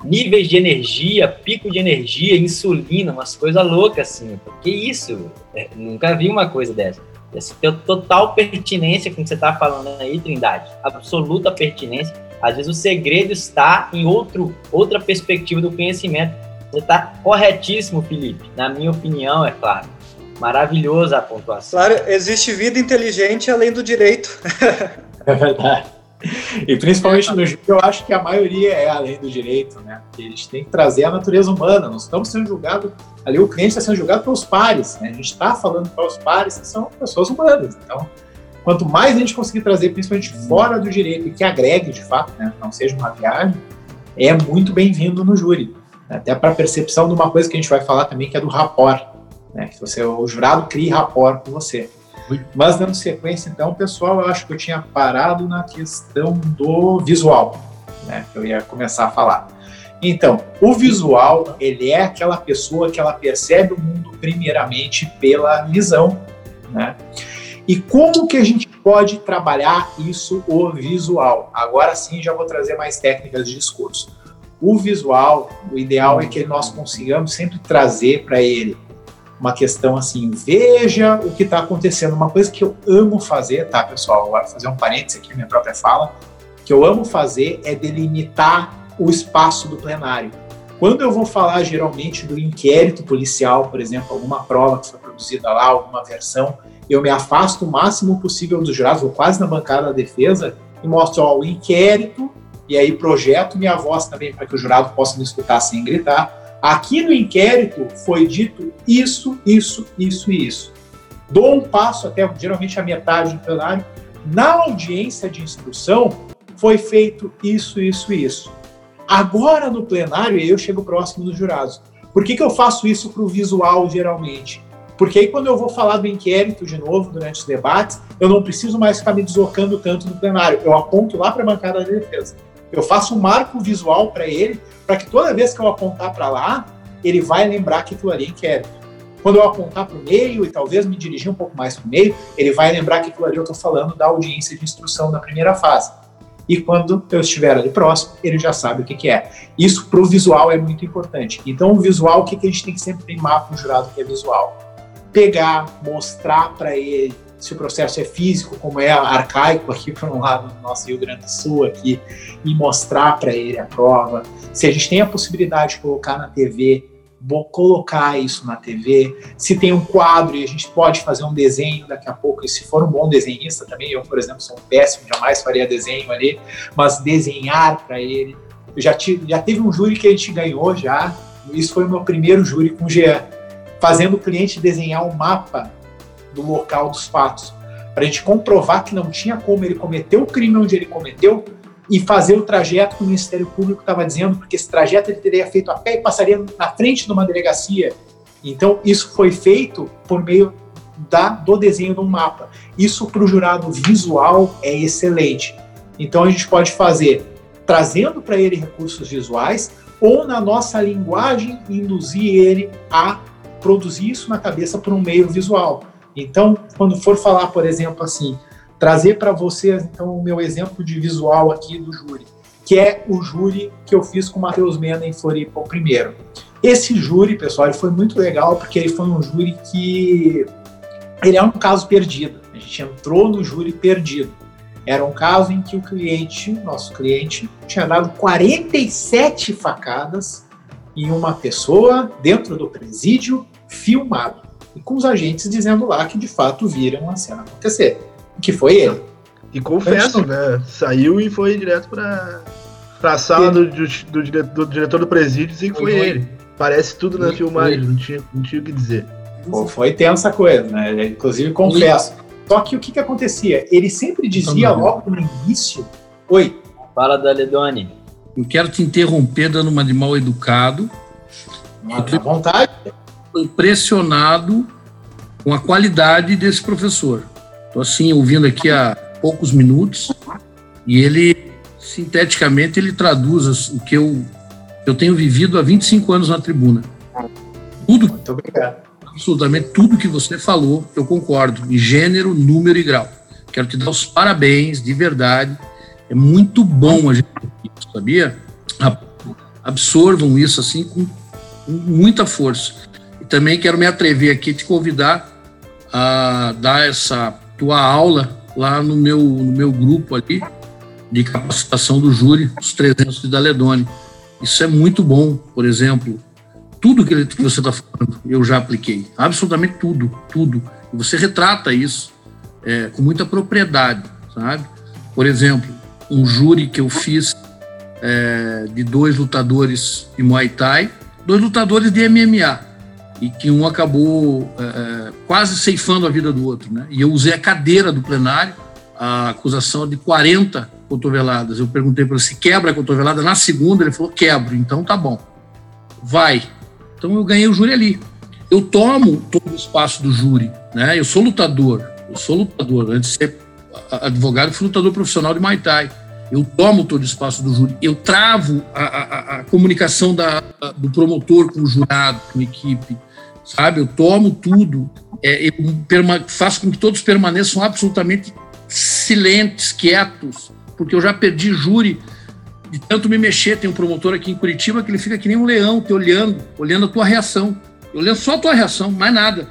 [SPEAKER 4] níveis de energia, pico de energia, insulina, umas coisas loucas assim. Que isso? É, nunca vi uma coisa dessa. Assim, tem total pertinência com o que você está falando aí, Trindade. Absoluta pertinência. Às vezes o segredo está em outro, outra perspectiva do conhecimento. Você está corretíssimo, Felipe. Na minha opinião, é claro. Maravilhosa a pontuação.
[SPEAKER 7] Claro, existe vida inteligente além do direito. [LAUGHS] [LAUGHS]
[SPEAKER 3] é verdade. E principalmente no júri, eu acho que a maioria é além do direito, né? Porque a gente tem que trazer a natureza humana. Nós estamos sendo julgados, ali o cliente está sendo julgado pelos pares, né? A gente está falando para os pares que são pessoas humanas. Então, quanto mais a gente conseguir trazer, principalmente fora do direito, e que agregue de fato, né? Não seja uma viagem, é muito bem-vindo no júri. Até para a percepção de uma coisa que a gente vai falar também, que é do rapport. Né? Que você, o jurado cria rapport com você. Mas dando sequência, então, pessoal, eu acho que eu tinha parado na questão do visual, né? Eu ia começar a falar. Então, o visual, ele é aquela pessoa que ela percebe o mundo primeiramente pela visão, né? E como que a gente pode trabalhar isso, o visual? Agora sim, já vou trazer mais técnicas de discurso. O visual, o ideal é que nós consigamos sempre trazer para ele uma questão assim, veja o que está acontecendo. Uma coisa que eu amo fazer, tá, pessoal? Vou fazer um parênteses aqui minha própria fala. que eu amo fazer é delimitar o espaço do plenário. Quando eu vou falar geralmente do inquérito policial, por exemplo, alguma prova que foi produzida lá, alguma versão, eu me afasto o máximo possível dos jurados, vou quase na bancada da defesa e mostro ó, o inquérito e aí projeto minha voz também para que o jurado possa me escutar sem gritar Aqui no inquérito foi dito isso, isso, isso e isso. Dou um passo até geralmente a metade do plenário. Na audiência de instrução foi feito isso, isso e isso. Agora no plenário eu chego próximo dos jurados. Por que, que eu faço isso para o visual geralmente? Porque aí quando eu vou falar do inquérito de novo durante os debates, eu não preciso mais ficar me deslocando tanto no plenário. Eu aponto lá para a bancada da defesa. Eu faço um marco visual para ele, para que toda vez que eu apontar para lá, ele vai lembrar que aquilo ali é inquérito. Quando eu apontar para o meio e talvez me dirigir um pouco mais para o meio, ele vai lembrar que aquilo ali eu estou falando da audiência de instrução da primeira fase. E quando eu estiver ali próximo, ele já sabe o que, que é. Isso para o visual é muito importante. Então, o visual, o que, que a gente tem que sempre primar para o jurado que é visual? Pegar, mostrar para ele se o processo é físico, como é arcaico aqui para um lado do nosso Rio Grande do Sul aqui, e mostrar para ele a prova. Se a gente tem a possibilidade de colocar na TV, vou colocar isso na TV. Se tem um quadro e a gente pode fazer um desenho daqui a pouco, e se for um bom desenhista também, eu, por exemplo, sou um péssimo, jamais faria desenho ali, mas desenhar para ele. Eu já, tive, já teve um júri que a gente ganhou já, isso foi o meu primeiro júri com o Jean, fazendo o cliente desenhar um mapa do local dos fatos, para a gente comprovar que não tinha como ele cometer o crime onde ele cometeu e fazer o trajeto que o Ministério Público estava dizendo, porque esse trajeto ele teria feito a pé e passaria na frente de uma delegacia. Então, isso foi feito por meio da, do desenho de um mapa. Isso para o jurado visual é excelente. Então, a gente pode fazer trazendo para ele recursos visuais ou na nossa linguagem induzir ele a produzir isso na cabeça por um meio visual. Então, quando for falar, por exemplo, assim, trazer para vocês então o meu exemplo de visual aqui do júri, que é o júri que eu fiz com o Matheus Mena em Floripa, o primeiro. Esse júri, pessoal, ele foi muito legal porque ele foi um júri que ele é um caso perdido. A gente entrou no júri perdido. Era um caso em que o cliente, nosso cliente, tinha dado 47 facadas em uma pessoa dentro do presídio filmado e com os agentes dizendo lá que de fato viram a cena acontecer, que foi ele.
[SPEAKER 2] E confesso, né? Saiu e foi direto para a sala do, do, do, do, diretor do presídio e que foi, foi ele. Parece tudo na filmagem, não tinha, não tinha o que dizer.
[SPEAKER 3] Pô, foi tensa a coisa, né? Inclusive, confesso. Só que o que, que acontecia? Ele sempre dizia logo no início: Oi,
[SPEAKER 4] Fala, Daledoni.
[SPEAKER 8] Eu quero te interromper dando uma de mal educado.
[SPEAKER 3] À vontade.
[SPEAKER 8] Impressionado com a qualidade desse professor. Estou assim, ouvindo aqui há poucos minutos, e ele, sinteticamente, ele traduz o que eu, eu tenho vivido há 25 anos na tribuna. Tudo,
[SPEAKER 3] Muito obrigado.
[SPEAKER 8] absolutamente tudo que você falou, eu concordo, em gênero, número e grau. Quero te dar os parabéns, de verdade. É muito bom a gente sabia? Absorvam isso assim com muita força. Também quero me atrever aqui te convidar a dar essa tua aula lá no meu, no meu grupo ali de capacitação do júri, os 300 de Daledone. Isso é muito bom, por exemplo, tudo que, você está falando, eu já apliquei. Absolutamente tudo, tudo. Você retrata isso é, com muita propriedade, sabe? Por exemplo, um júri que eu fiz é, de dois lutadores de Muay Thai, dois lutadores de MMA, e que um acabou é, é, quase ceifando a vida do outro, né? E eu usei a cadeira do plenário, a acusação de 40 cotoveladas. Eu perguntei para ele se quebra a cotovelada. Na segunda, ele falou: quebro, então tá bom. Vai. Então eu ganhei o júri ali. Eu tomo todo o espaço do júri, né? Eu sou lutador, eu sou lutador. Antes de ser advogado, fui lutador profissional de Muay Thai. Eu tomo todo o espaço do júri. Eu travo a, a- a- a comunicação da- do promotor com o jurado, com a equipe, sabe? Eu tomo tudo. É, eu faço com que todos permaneçam absolutamente silentes, quietos, porque eu já perdi júri de tanto me mexer. Tem um promotor aqui em Curitiba que ele fica que nem um leão, te olhando, olhando a tua reação. Olhando só a tua reação, mais nada.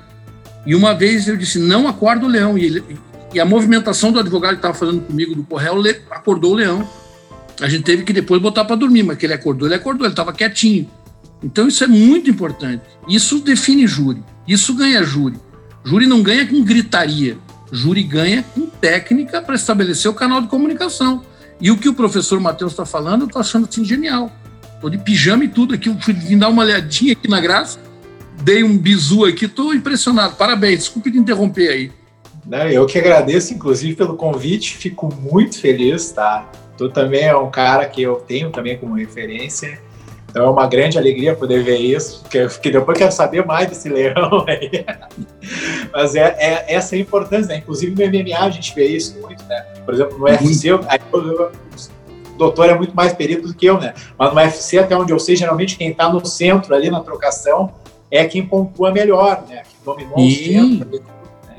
[SPEAKER 8] E uma vez eu disse, não acorda o leão. E, ele- e a movimentação do advogado que estava falando comigo do Correio acordou o leão. A gente teve que depois botar para dormir, mas que ele acordou, ele acordou, ele estava quietinho. Então isso é muito importante. Isso define júri. Isso ganha júri. Júri não ganha com gritaria. Júri ganha com técnica para estabelecer o canal de comunicação. E o que o professor Matheus está falando, eu estou achando assim genial. Estou de pijama e tudo aqui. Vim dar uma olhadinha aqui na graça, dei um bizu aqui, estou impressionado. Parabéns, desculpe te interromper aí.
[SPEAKER 3] Né, Eu que agradeço, inclusive, pelo convite, fico muito feliz, tá? Tu também é um cara que eu tenho também como referência, então é uma grande alegria poder ver isso, porque, porque depois eu quero saber mais desse leão [LAUGHS] aí. Mas é, é- essa é a importância, né? Inclusive no MMA a gente vê isso muito, né? Por exemplo, no UFC, eu- eu- o doutor é muito mais perito do que eu, né? Mas no UFC, até onde eu sei, geralmente quem tá no centro ali na trocação é quem pontua melhor, né? Que dominou o
[SPEAKER 8] Sim.
[SPEAKER 3] centro. né?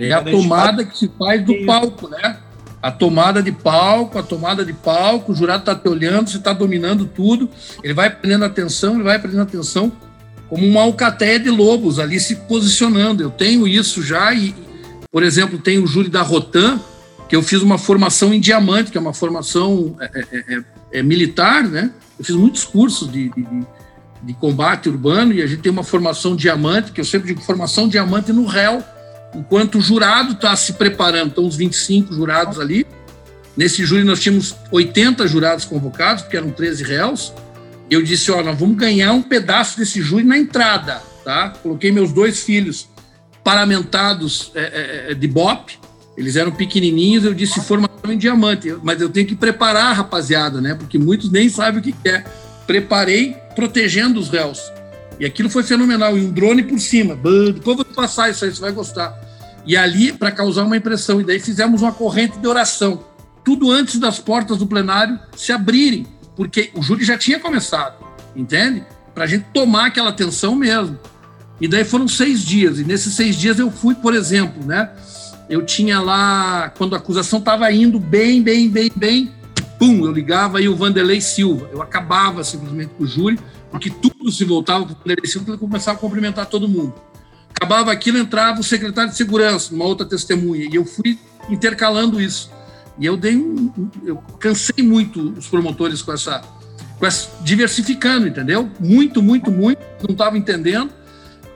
[SPEAKER 8] É a tomada que se faz do
[SPEAKER 3] Isso.
[SPEAKER 8] palco, né? A tomada de palco, a tomada de palco, o jurado está te olhando, você está dominando tudo, ele vai prendendo atenção, ele vai prendendo atenção como uma alcateia de lobos ali se posicionando. Eu tenho isso já e, por exemplo, tem o júri da Rotan, que eu fiz uma formação em diamante, que é uma formação é, é, é, é militar, né? Eu fiz muitos cursos de, de- de combate urbano e a gente tem uma formação diamante, que eu sempre digo formação diamante no réu, enquanto o jurado está se preparando, estão os 25 jurados ali. Nesse júri nós tínhamos 80 jurados convocados, porque eram 13 réus. Eu disse, ó, nós vamos ganhar um pedaço desse júri na entrada, tá? Coloquei meus dois filhos paramentados é, é, é, de BOP, eles eram pequenininhos, eu disse formação em diamante, mas eu tenho que preparar a rapaziada, né? Porque muitos nem sabem o que é. Preparei protegendo os réus. E aquilo foi fenomenal. E um drone por cima. Depois vou passar isso aí, você vai gostar. E ali, para causar uma impressão. E daí fizemos uma corrente de oração. Tudo antes das portas do plenário se abrirem. Porque o júri já tinha começado. Entende? Para a gente tomar aquela atenção mesmo. E daí foram seis dias. E nesses seis dias eu fui, por exemplo, né? Eu tinha lá, quando a acusação estava indo bem, bem, bem, bem, pum, eu ligava aí o Vanderlei Silva. Eu acabava simplesmente com o júri, porque tudo se voltava para o Vanderlei ele começava a cumprimentar todo mundo. Acabava aquilo, entrava o secretário de segurança, uma outra testemunha, e eu fui intercalando isso. E eu dei um- eu cansei muito os promotores com essa, com essa diversificando, entendeu? Muito, muito, muito, não estava entendendo.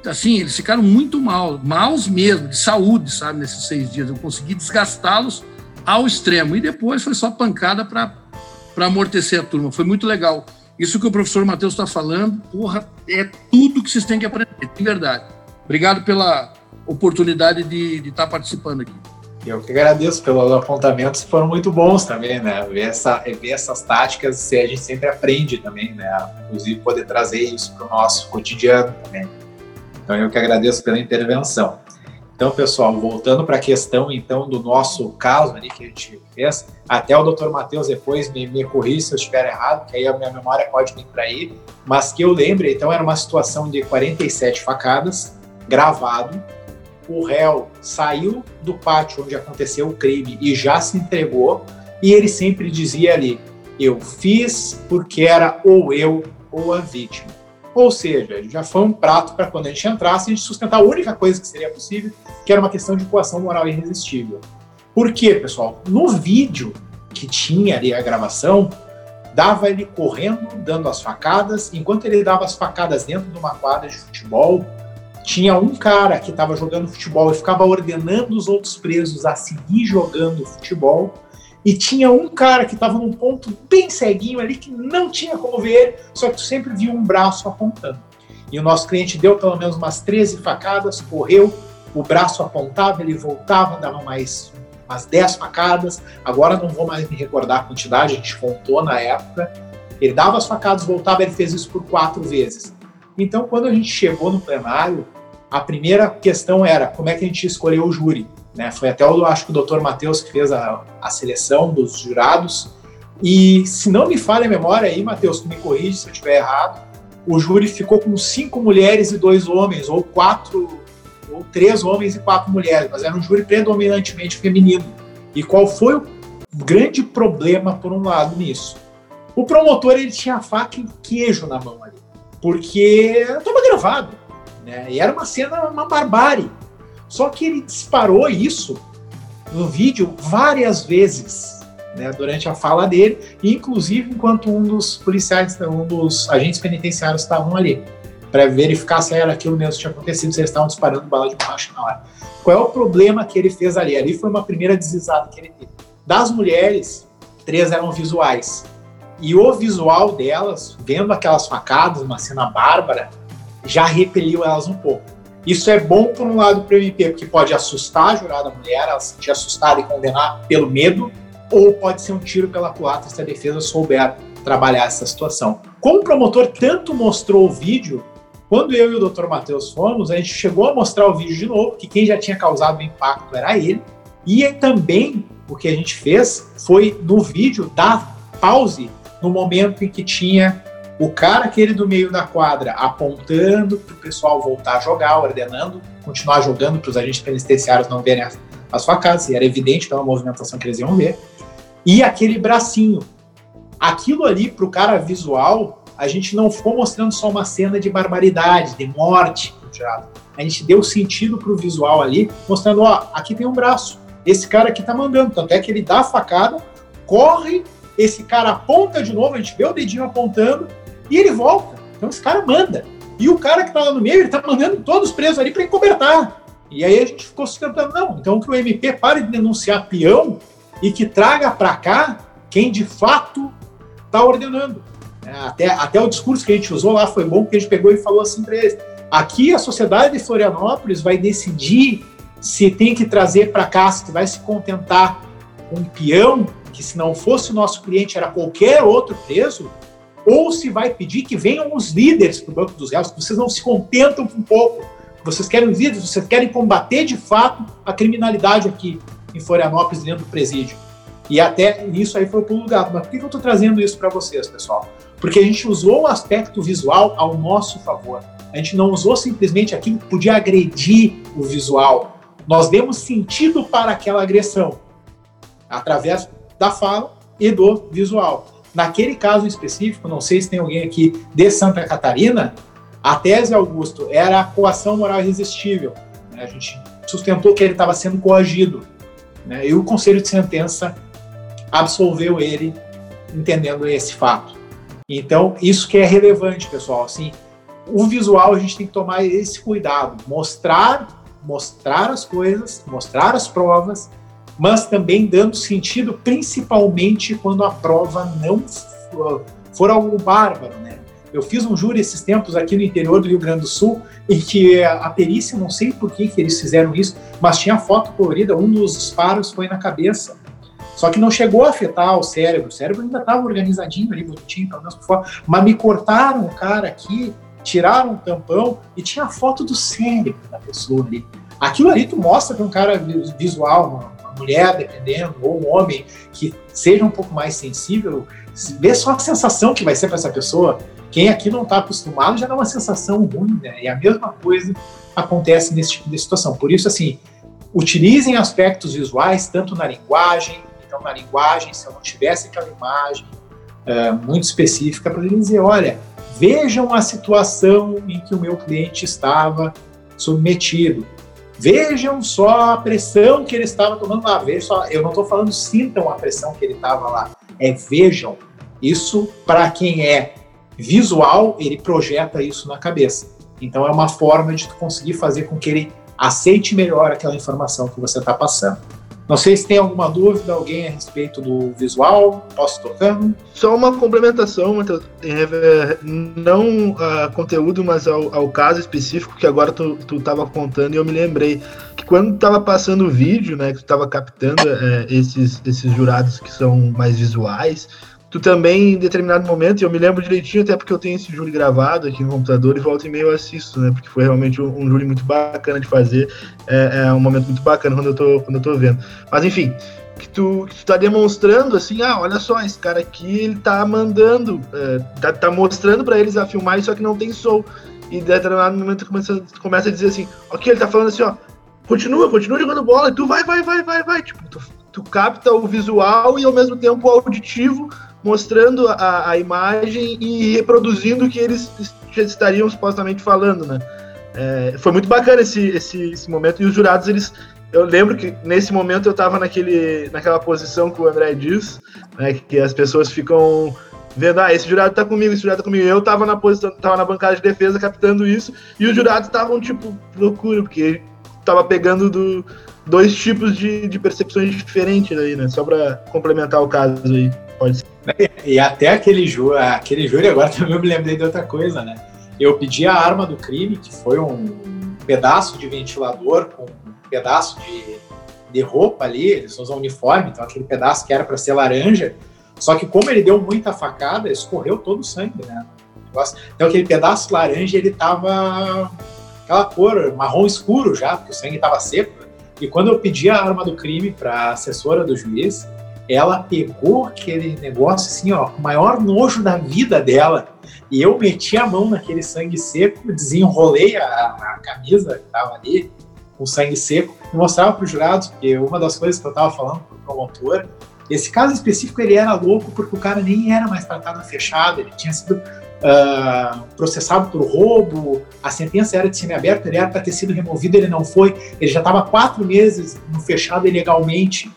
[SPEAKER 8] Assim, eles ficaram muito mal, maus mesmo, de saúde, sabe, nesses seis dias. Eu consegui desgastá-los ao extremo. E depois foi só pancada para amortecer a turma. Foi muito legal. Isso que o professor Matheus está falando, porra, é tudo que vocês têm que aprender, de verdade. Obrigado pela oportunidade de estar participando aqui.
[SPEAKER 3] Eu que agradeço pelos apontamentos, foram muito bons também, né? Ver, essa, ver essas táticas, a gente sempre aprende também, né? Inclusive poder trazer isso para o nosso cotidiano também. Então eu que agradeço pela intervenção. Então, pessoal, voltando para a questão então do nosso caso ali que a gente fez, até o Dr. Matheus depois me, me corrige se eu estiver errado, que aí a minha memória pode me trair, mas que eu lembre, então era uma situação de 47 facadas, gravado, o réu saiu do pátio onde aconteceu o crime e já se entregou, e ele sempre dizia ali: eu fiz porque era ou eu ou a vítima. Ou seja, já foi um prato para quando a gente entrasse, a gente sustentar a única coisa que seria possível, que era uma questão de coação moral irresistível. Por quê, pessoal? No vídeo que tinha ali a gravação, dava ele correndo, dando as facadas, enquanto ele dava as facadas dentro de uma quadra de futebol, tinha um cara que estava jogando futebol e ficava ordenando os outros presos a seguir jogando futebol. E tinha um cara que estava num ponto bem ceguinho ali que não tinha como ver só que tu sempre via um braço apontando. E o nosso cliente deu pelo menos umas 13 facadas, correu, o braço apontava, ele voltava, dava mais umas 10 facadas. Agora não vou mais me recordar a quantidade, a gente contou na época. Ele dava as facadas, voltava, ele fez isso por quatro vezes. Então, quando a gente chegou no plenário, a primeira questão era como é que a gente escolheu o júri. Né? Foi até, eu acho que o doutor Matheus que fez a, a seleção dos jurados. E se não me falha a memória aí, Matheus, tu me corrige se eu estiver errado, o júri ficou com cinco mulheres e dois homens, ou quatro, ou três homens e quatro mulheres, mas era um júri predominantemente feminino. E qual foi o grande problema, por um lado, nisso? O promotor ele tinha faca e queijo na mão ali porque estava gravado, né? E era uma cena, uma barbárie. Só que ele disparou isso no vídeo várias vezes, né, durante a fala dele, inclusive enquanto um dos policiais, um dos agentes penitenciários estavam ali, para verificar se era aquilo mesmo que tinha acontecido, se eles estavam disparando bala de borracha na hora. Qual é o problema que ele fez ali? Ali foi uma primeira deslizada que ele teve. Das mulheres, três eram visuais. E o visual delas, vendo aquelas facadas, uma cena bárbara, já repeliu elas um pouco. Isso é bom por um lado para o MP, porque pode assustar a jurada mulher, ela se sentir assustada e condenar pelo medo, ou pode ser um tiro pela culatra se a defesa souber trabalhar essa situação. Como o promotor tanto mostrou o vídeo, quando eu e o Dr. Matheus fomos, a gente chegou a mostrar o vídeo de novo, que quem já tinha causado o impacto era ele, e também o que a gente fez foi no vídeo dar pause no momento em que tinha o cara aquele do meio da quadra apontando para o pessoal voltar a jogar, ordenando, continuar jogando para os agentes penitenciários não verem as, as facadas, e era evidente pela movimentação que eles iam ver, e aquele bracinho. Aquilo ali, para o cara visual, a gente não ficou mostrando só uma cena de barbaridade, de morte, a gente deu sentido para o visual ali, mostrando, ó, aqui tem um braço, esse cara aqui tá mandando, tanto é que ele dá a facada, corre esse cara aponta de novo, a gente vê o dedinho apontando e ele volta. Então esse cara manda. E o cara que tá lá no meio, ele tá mandando todos presos ali para encobertar. E aí a gente ficou sustentando, não, então que o MP pare de denunciar peão e que traga para cá quem de fato está ordenando. É, até, até o discurso que a gente usou lá foi bom, porque a gente pegou e falou assim para eles: aqui a sociedade de Florianópolis vai decidir se tem que trazer para cá, se vai se contentar com um peão que se não fosse o nosso cliente era qualquer outro preso, ou se vai pedir que venham os líderes para o banco dos réus, que vocês não se contentam com pouco, vocês querem líderes, vocês querem combater de fato a criminalidade aqui em Florianópolis, dentro do presídio. E até isso aí foi o lugar. Mas por que eu estou trazendo isso para vocês, pessoal? Porque a gente usou o aspecto visual ao nosso favor. A gente não usou simplesmente aquilo que podia agredir o visual. Nós demos sentido para aquela agressão através da fala e do visual. Naquele caso específico, não sei se tem alguém aqui de Santa Catarina, a tese, Augusto, era a coação moral irresistível. Né? A gente sustentou que ele estava sendo coagido. Né? E o conselho de sentença absolveu ele, entendendo esse fato. Então, isso que é relevante, pessoal. Assim, o visual a gente tem que tomar esse cuidado, mostrar, mostrar as coisas, mostrar as provas mas também dando sentido, principalmente quando a prova não for, algo bárbaro, né? Eu fiz um júri esses tempos aqui no interior do Rio Grande do Sul, em que a perícia, não sei por que, que eles fizeram isso, mas tinha foto colorida, um dos disparos foi na cabeça. Só que não chegou a afetar o cérebro, o cérebro ainda estava organizadinho ali, bonitinho, pelo menos por fora. Mas me cortaram o cara aqui, tiraram o tampão e tinha a foto do cérebro da pessoa ali. Aquilo ali tu mostra para um cara visual, mulher, dependendo, ou um homem que seja um pouco mais sensível, vê só a sensação que vai ser para essa pessoa. Quem aqui não está acostumado já dá uma sensação ruim, né? E a mesma coisa acontece nesse tipo de situação. Por isso, assim, utilizem aspectos visuais, tanto na linguagem, então na linguagem, se eu não tivesse aquela imagem uh, muito específica para dizer, olha, vejam a situação em que o meu cliente estava submetido. Vejam só a pressão que ele estava tomando lá. Vejam só, eu não estou falando sintam a pressão que ele estava lá. É vejam. Isso, para quem é visual, ele projeta isso na cabeça. Então, é uma forma de tu conseguir fazer com que ele aceite melhor aquela informação que você está passando. Não sei se tem alguma dúvida, alguém a respeito do visual. Posso tocando?
[SPEAKER 2] Só uma complementação, é, não a conteúdo, mas ao, ao, caso específico que agora tu, tu tava contando e eu me lembrei que quando tava passando o vídeo, né, que tu tava captando é, esses, esses jurados que são mais visuais, tu também, em determinado momento, eu me lembro direitinho, até porque eu tenho esse júri gravado aqui no computador e volta e meio eu assisto, né? Porque foi realmente um, um muito bacana de fazer. É, é, um momento muito bacana quando eu tô, quando eu tô vendo. Mas enfim, que tu, que tu tá demonstrando assim, ah, olha só, esse cara aqui, ele tá mandando, é, tá, tá mostrando para eles a filmar, só que não tem som. E em determinado momento começa, começa a dizer assim, ok, ele tá falando assim, ó, continua, continua jogando bola, e tu vai, vai, vai, vai, vai. Tipo, tu, tu capta o visual e ao mesmo tempo o auditivo mostrando a, a imagem e reproduzindo o que eles estariam supostamente falando, né? É, foi muito bacana esse, esse, esse, momento e os jurados eles eu lembro que nesse momento eu estava naquele naquela posição que o André diz né, que as pessoas ficam vendo ah esse jurado tá comigo esse jurado tá comigo. Eu estava na posição tava na bancada de defesa captando isso e os jurados estavam tipo loucura porque tava pegando do, dois tipos de, de percepções diferentes aí né? Só para complementar o caso aí pode ser [LAUGHS]
[SPEAKER 3] e até aquele júri, aquele júri agora [LAUGHS] também eu me lembrei de outra coisa, né? Eu pedi a arma do crime, que foi um pedaço de ventilador com um pedaço de, de roupa ali, eles usam uniforme, então aquele pedaço que era para ser laranja, só que como ele deu muita facada, escorreu todo o sangue, né? Então aquele pedaço laranja, ele tava aquela cor marrom escuro já, porque o sangue estava seco. E quando eu pedi a arma do crime para a assessora do juiz, ela pegou aquele negócio assim, ó, o maior nojo da vida dela. E eu meti a mão naquele sangue seco, desenrolei a, a camisa que tava ali, com sangue seco, e mostrava para os jurados, porque uma das coisas que eu tava falando pro promotor, esse caso específico ele era louco porque o cara nem era mais tratado fechado, ele tinha sido uh, processado por roubo, a sentença era de semiaberto, ele era para ter sido removido, ele não foi, ele já estava quatro meses no fechado ilegalmente,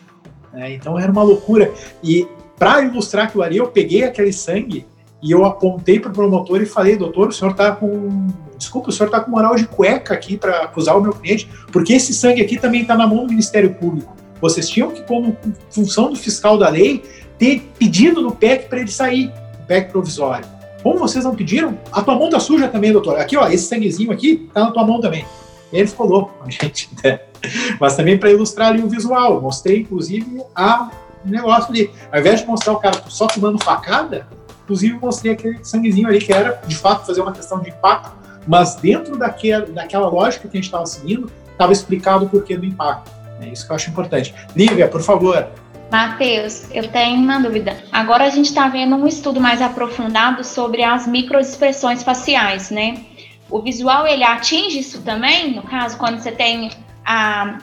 [SPEAKER 3] né? Então era uma loucura. E para ilustrar aquilo ali, eu peguei aquele sangue e eu apontei para o promotor e falei, doutor, o senhor está com. Desculpa, o senhor está com moral de cueca aqui para acusar o meu cliente, porque esse sangue aqui também está na mão do Ministério Público. Vocês tinham que, como função do fiscal da lei, ter pedido no PEC para ele sair, o PEC provisório. Como vocês não pediram, a tua mão tá suja também, doutor. Aqui, ó, esse sanguezinho aqui tá na tua mão também. E ele ficou louco, [LAUGHS] gente. Né? [LAUGHS] Mas também para ilustrar ali o visual. Mostrei, inclusive, a negócio ali. Ao invés de mostrar o cara só tomando facada, inclusive mostrei aquele sanguezinho ali que era, de fato, fazer uma questão de impacto, mas dentro daquela, lógica que a gente estava seguindo, estava explicado o porquê do impacto. É isso que eu acho importante. Lívia, por favor.
[SPEAKER 6] Matheus, eu tenho uma dúvida. Agora a gente está vendo um estudo mais aprofundado sobre as microexpressões faciais, né? O visual ele atinge isso também, no caso, quando você tem a.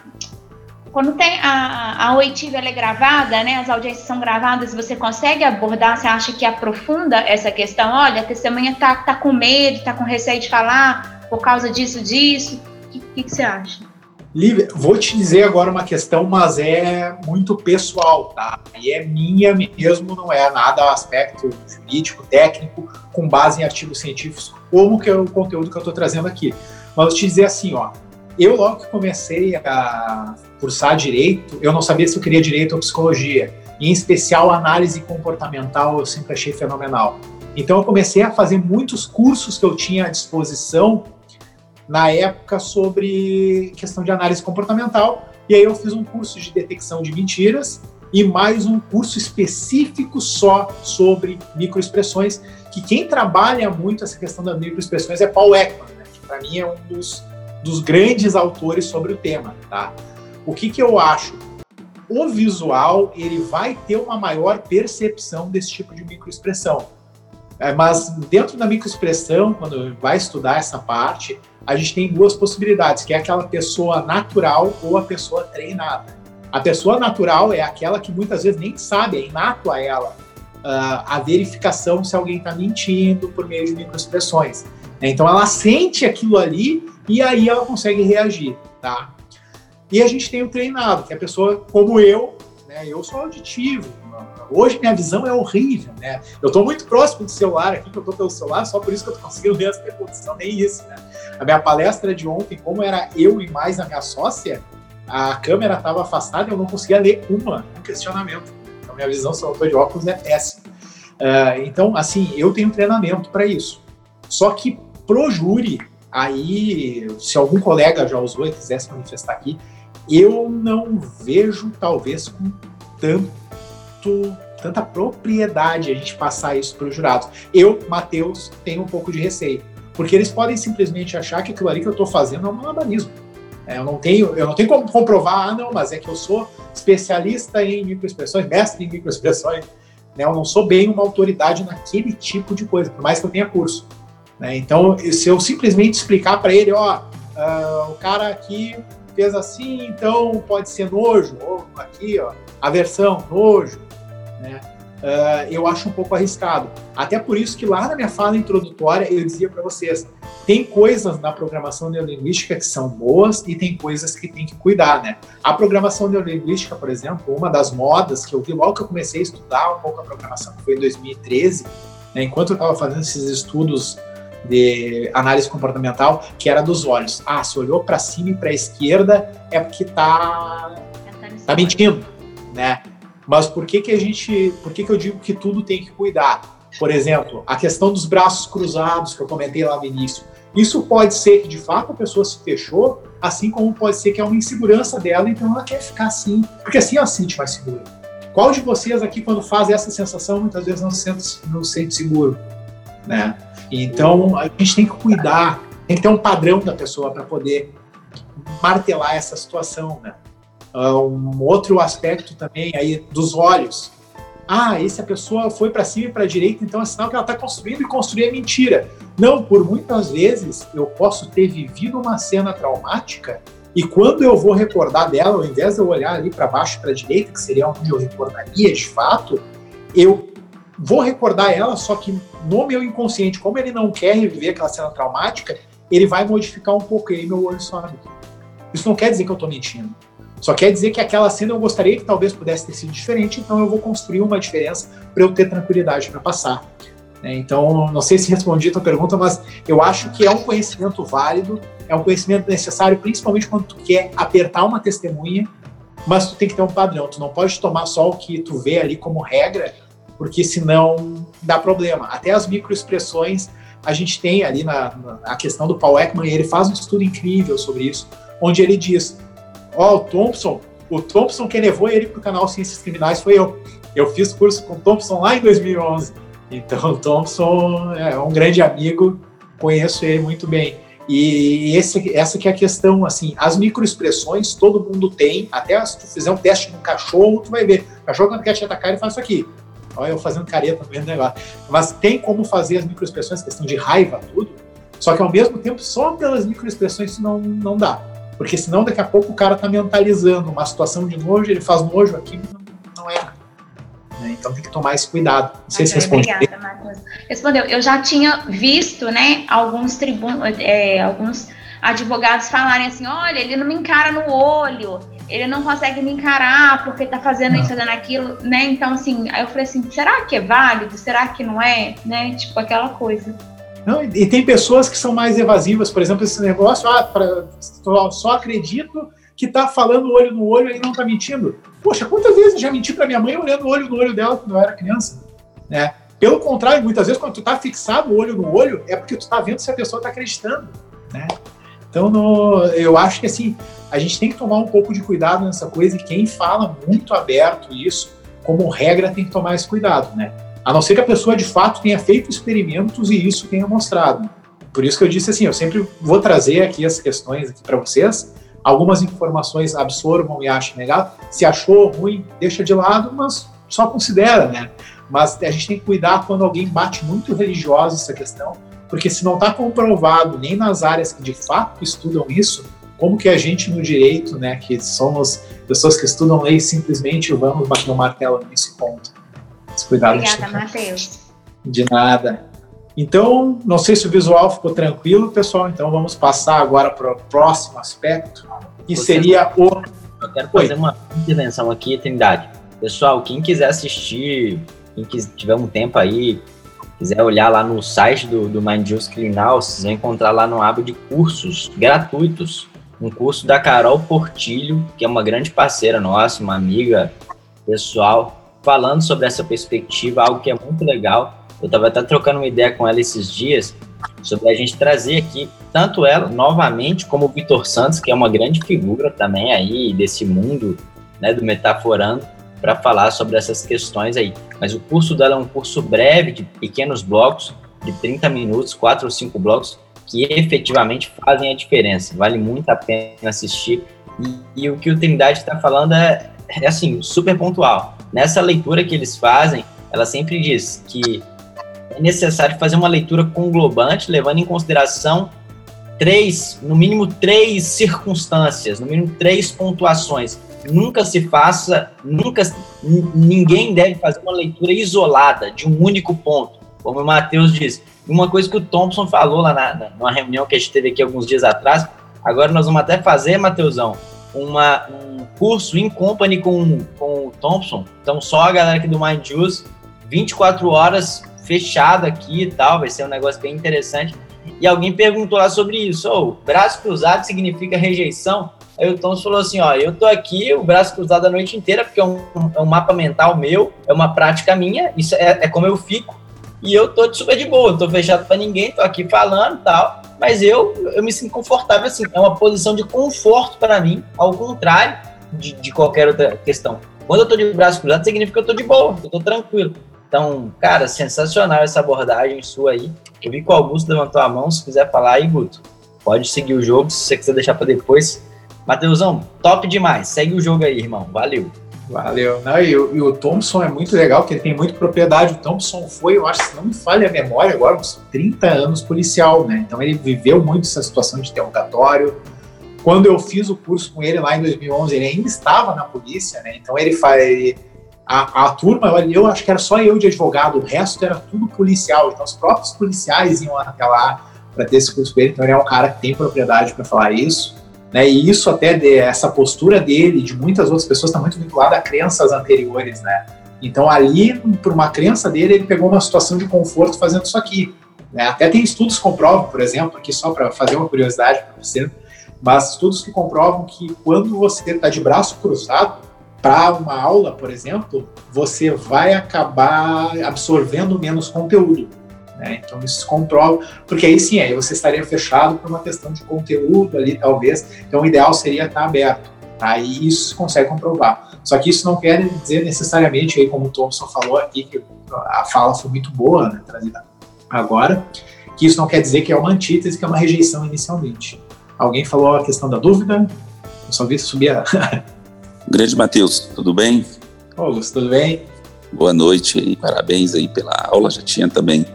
[SPEAKER 6] Quando tem a, a oitiva é gravada, né? As audiências são gravadas, você consegue abordar, você acha que aprofunda essa questão? Olha, a testemunha tá, tá com medo, tá com receio de falar por causa disso, disso. O que, que, que você acha?
[SPEAKER 3] Lívia, vou te dizer agora uma questão, mas é muito pessoal, tá? E é minha mesmo, não é nada aspecto jurídico, técnico, com base em artigos científicos, como que é o conteúdo que eu estou trazendo aqui. Mas vou te dizer assim, ó, eu logo que comecei a cursar direito, eu não sabia se eu queria direito ou psicologia. Em especial, análise comportamental eu sempre achei fenomenal. Então eu comecei a fazer muitos cursos que eu tinha à disposição na época sobre questão de análise comportamental. E aí eu fiz um curso de detecção de mentiras e mais um curso específico só sobre microexpressões, que quem trabalha muito essa questão das microexpressões é Paul Ekman, né? que para mim é um dos, dos grandes autores sobre o tema. Tá? O que, que eu acho? O visual ele vai ter uma maior percepção desse tipo de microexpressão. É, mas dentro da microexpressão, quando vai estudar essa parte, a gente tem duas possibilidades, que é aquela pessoa natural ou a pessoa treinada. A pessoa natural é aquela que muitas vezes nem sabe, é inato a ela uh, a verificação se alguém está mentindo por meio de microexpressões. Então ela sente aquilo ali e aí ela consegue reagir, tá? E a gente tem o treinado, que a pessoa como eu, né? Eu sou auditivo, Hoje minha visão é horrível, né? Eu estou muito próximo do celular aqui, que eu estou pelo celular, só por isso que eu tô conseguindo ver essa reprodução, nem isso, né? A minha palestra de ontem, como era eu e mais a minha sócia, a câmera estava afastada e eu não conseguia ler uma, um questionamento. Então minha visão, se eu estou de óculos, é péssima. Uh, então, assim, eu tenho treinamento para isso. Só que pro júri, aí, se algum colega já usou e quiser se manifestar aqui, eu não vejo, talvez, com tanto tanta propriedade a gente passar isso para os jurados. Eu, Matheus, tenho um pouco de receio, porque eles podem simplesmente achar que aquilo ali que eu estou fazendo é um malabarismo. É, eu não tenho, eu não tenho como comprovar, ah, não, mas é que eu sou especialista em microexpressões, mestre em microexpressões. Né? Eu não sou bem uma autoridade naquele tipo de coisa, por mais que eu tenha curso. Né? Então, se eu simplesmente explicar para ele, ó, uh, o cara aqui fez assim, então pode ser nojo, ou aqui, ó, aversão, nojo, né? Uh, eu acho um pouco arriscado. Até por isso que lá na minha fala introdutória eu dizia para vocês, tem coisas na programação neurolinguística que são boas e tem coisas que tem que cuidar, né? A programação neurolinguística, por exemplo, uma das modas que eu vi logo que eu comecei a estudar um pouco a programação, foi em 2013, né, enquanto eu estava fazendo esses estudos de análise comportamental, que era dos olhos. Ah, se olhou para cima e para a esquerda é porque tá tá mentindo, né? Mas por que, que a gente. Por que, que eu digo que tudo tem que cuidar? Por exemplo, a questão dos braços cruzados que eu comentei lá no início. Isso pode ser que de fato a pessoa se fechou, assim como pode ser que é uma insegurança dela, então ela quer ficar assim, porque assim ela se sente mais segura. Qual de vocês aqui, quando faz essa sensação, muitas vezes não se sente, não se sente seguro? Né? Então a gente tem que cuidar, tem que ter um padrão da pessoa para poder martelar essa situação. Né? Uh, um outro aspecto também aí dos olhos. Ah, e se a pessoa foi para cima e para direita, então é sinal que ela está construindo e construir é mentira. Não, por muitas vezes eu posso ter vivido uma cena traumática e quando eu vou recordar dela, ao invés de eu olhar ali para baixo para direita, que seria onde eu recordaria de fato, eu vou recordar ela, só que no meu inconsciente, como ele não quer reviver aquela cena traumática, ele vai modificar um pouco aí meu olho sobe. Isso não quer dizer que eu estou mentindo. Só quer dizer que aquela cena eu gostaria que talvez pudesse ter sido diferente, então eu vou construir uma diferença para eu ter tranquilidade para passar. Né? Então, não sei se respondi a tua pergunta, mas eu acho que é um conhecimento válido, é um conhecimento necessário, principalmente quando tu quer apertar uma testemunha, mas tu tem que ter um padrão. Tu não pode tomar só o que tu vê ali como regra, porque senão dá problema. Até as microexpressões, a gente tem ali na, na a questão do Paul Ekman, ele faz um estudo incrível sobre isso, onde ele diz Ó, oh, o Thompson, o Thompson quem levou ele para o canal Ciências Criminais foi eu. Eu fiz curso com o Thompson lá em 2011. Então, o Thompson é um grande amigo, conheço ele muito bem. E esse, essa que é a questão, assim, as microexpressões todo mundo tem, até se tu fizer um teste no cachorro, tu vai ver. O cachorro quando quer te atacar, ele faz isso aqui. Olha eu fazendo careta no mesmo negócio. Mas tem como fazer as microexpressões, questão de raiva, tudo, só que ao mesmo tempo, só pelas microexpressões isso não, não dá. Porque senão daqui a pouco o cara tá mentalizando uma situação de nojo, ele faz nojo aqui, não, não é. Né? Então tem que tomar esse cuidado. Não sei se responde.
[SPEAKER 6] Obrigada, Matheus. Respondeu. Eu já tinha visto, né, alguns tribunos, é, alguns advogados falarem assim, olha, ele não me encara no olho, ele não consegue me encarar porque tá fazendo não. isso, fazendo aquilo, né? Então, assim, aí eu falei assim, será que é válido? Será que não é? Né? Tipo, aquela coisa.
[SPEAKER 3] Não, e tem pessoas que são mais evasivas, por exemplo, esse negócio, ah, pra, só, acredito que tá falando olho no olho e não tá mentindo. Poxa, quantas vezes eu já menti para minha mãe olhando o olho no olho dela quando eu era criança? Né? Pelo contrário, muitas vezes quando tu tá fixado olho no olho, é porque tu tá vendo se a pessoa tá acreditando, né? Então, no, eu acho que assim, a gente tem que tomar um pouco de cuidado nessa coisa e quem fala muito aberto isso, como regra, tem que tomar esse cuidado, né? A não ser que a pessoa de fato tenha feito experimentos e isso tenha mostrado. Por isso que eu disse assim, eu sempre vou trazer aqui as questões aqui para vocês, algumas informações absorvam e achem legal. Se achou ruim, deixa de lado, mas só considera, né? Mas a gente tem que cuidar quando alguém bate muito religioso essa questão, porque se não está comprovado nem nas áreas que de fato estudam isso, como que a gente no direito, né, que somos pessoas que estudam lei, simplesmente vamos bater o martelo nesse ponto?
[SPEAKER 6] Cuidado Obrigada, Matheus.
[SPEAKER 3] De nada. Então, não sei se o visual ficou tranquilo, pessoal. Então, vamos passar agora para o próximo aspecto, que Você seria o.
[SPEAKER 4] Eu quero fazer Oi. uma intervenção aqui, Trindade. Pessoal, quem quiser assistir, quem tiver um tempo aí, quiser olhar lá no site do, do Mind Juice Criminal, vocês vão encontrar lá no aba de cursos gratuitos, um curso da Carol Portilho, que é uma grande parceira nossa, uma amiga pessoal, falando sobre essa perspectiva, algo que é muito legal. Eu estava até trocando uma ideia com ela esses dias sobre a gente trazer aqui tanto ela novamente como o Vitor Santos, que é uma grande figura também aí desse mundo, né, do metaforando, para falar sobre essas questões aí. Mas o curso dela é um curso breve, de pequenos blocos, de 30 minutos, quatro ou cinco blocos, que efetivamente fazem a diferença. Vale muito a pena assistir. E, e o que o Trindade está falando é, é, assim, super pontual. Nessa leitura que eles fazem, ela sempre diz que é necessário fazer uma leitura conglobante, levando em consideração três, no mínimo três circunstâncias, no mínimo três pontuações nunca se faça, nunca ninguém deve fazer uma leitura isolada de um único ponto, como o Matheus disse. Uma coisa que o Thompson falou lá na, na, numa reunião que a gente teve aqui alguns dias atrás, agora nós vamos até fazer, Matheusão, uma, um curso em company com, com o Thompson, então só a galera aqui do Mind Juice, 24 horas fechado aqui e tal, vai ser um negócio bem interessante. E alguém perguntou lá sobre isso, oh, braço cruzado significa rejeição? Aí o Thomas falou assim: ó, eu tô aqui, o braço cruzado a noite inteira, porque é um, é um mapa mental meu, é uma prática minha, isso é, é como eu fico. E eu tô super de boa, tô fechado para ninguém, tô aqui falando e tal. Mas eu, eu me sinto confortável assim. É uma posição de conforto para mim, ao contrário de, de qualquer outra questão. Quando eu tô de braço cruzado, significa que eu tô de boa, eu tô tranquilo. Então, cara, sensacional essa abordagem sua aí. Eu vi que o Augusto levantou a mão, se quiser falar aí, Guto, pode seguir o jogo, se você quiser deixar para depois, Mateusão, top demais. Segue o jogo aí, irmão. Valeu.
[SPEAKER 3] Valeu. Não, e, e, o Thompson é muito legal, porque ele tem muita propriedade. O Thompson foi, eu acho, se não me falha a memória, agora uns 30 anos policial, né? Então ele viveu muito essa situação de interrogatório. Quando eu fiz o curso com ele lá em 2011, ele ainda estava na polícia, né? Então ele faz. A, a turma, eu acho que era só eu de advogado, o resto era tudo policial. Então os próprios policiais iam até lá para ter esse curso com ele. Então ele é um cara que tem propriedade para falar isso. Né? E isso até de, essa postura dele, de muitas outras pessoas, está muito vinculada a crenças anteriores, né? Então ali, por uma crença dele, ele pegou uma situação de conforto fazendo isso aqui. Né? Até tem estudos que comprovam, por exemplo, aqui só para fazer uma curiosidade para você, mas estudos que comprovam que quando você está de braço cruzado para uma aula, por exemplo, você vai acabar absorvendo menos conteúdo. Né? Então isso se comprova, porque aí sim, aí você estaria fechado por uma questão de conteúdo ali, talvez. Então o ideal seria estar aberto. Aí tá? isso se consegue comprovar. Só que isso não quer dizer necessariamente, aí, como o Thompson falou aqui, que a fala foi muito boa, né, trazida agora, que isso não quer dizer que é uma antítese, que é uma rejeição inicialmente. Alguém falou a questão da dúvida? Eu só vi subir a... [LAUGHS]
[SPEAKER 9] Grande Matheus, tudo bem?
[SPEAKER 3] Augusto, tudo bem?
[SPEAKER 9] Boa noite e parabéns aí pela aula. Já tinha também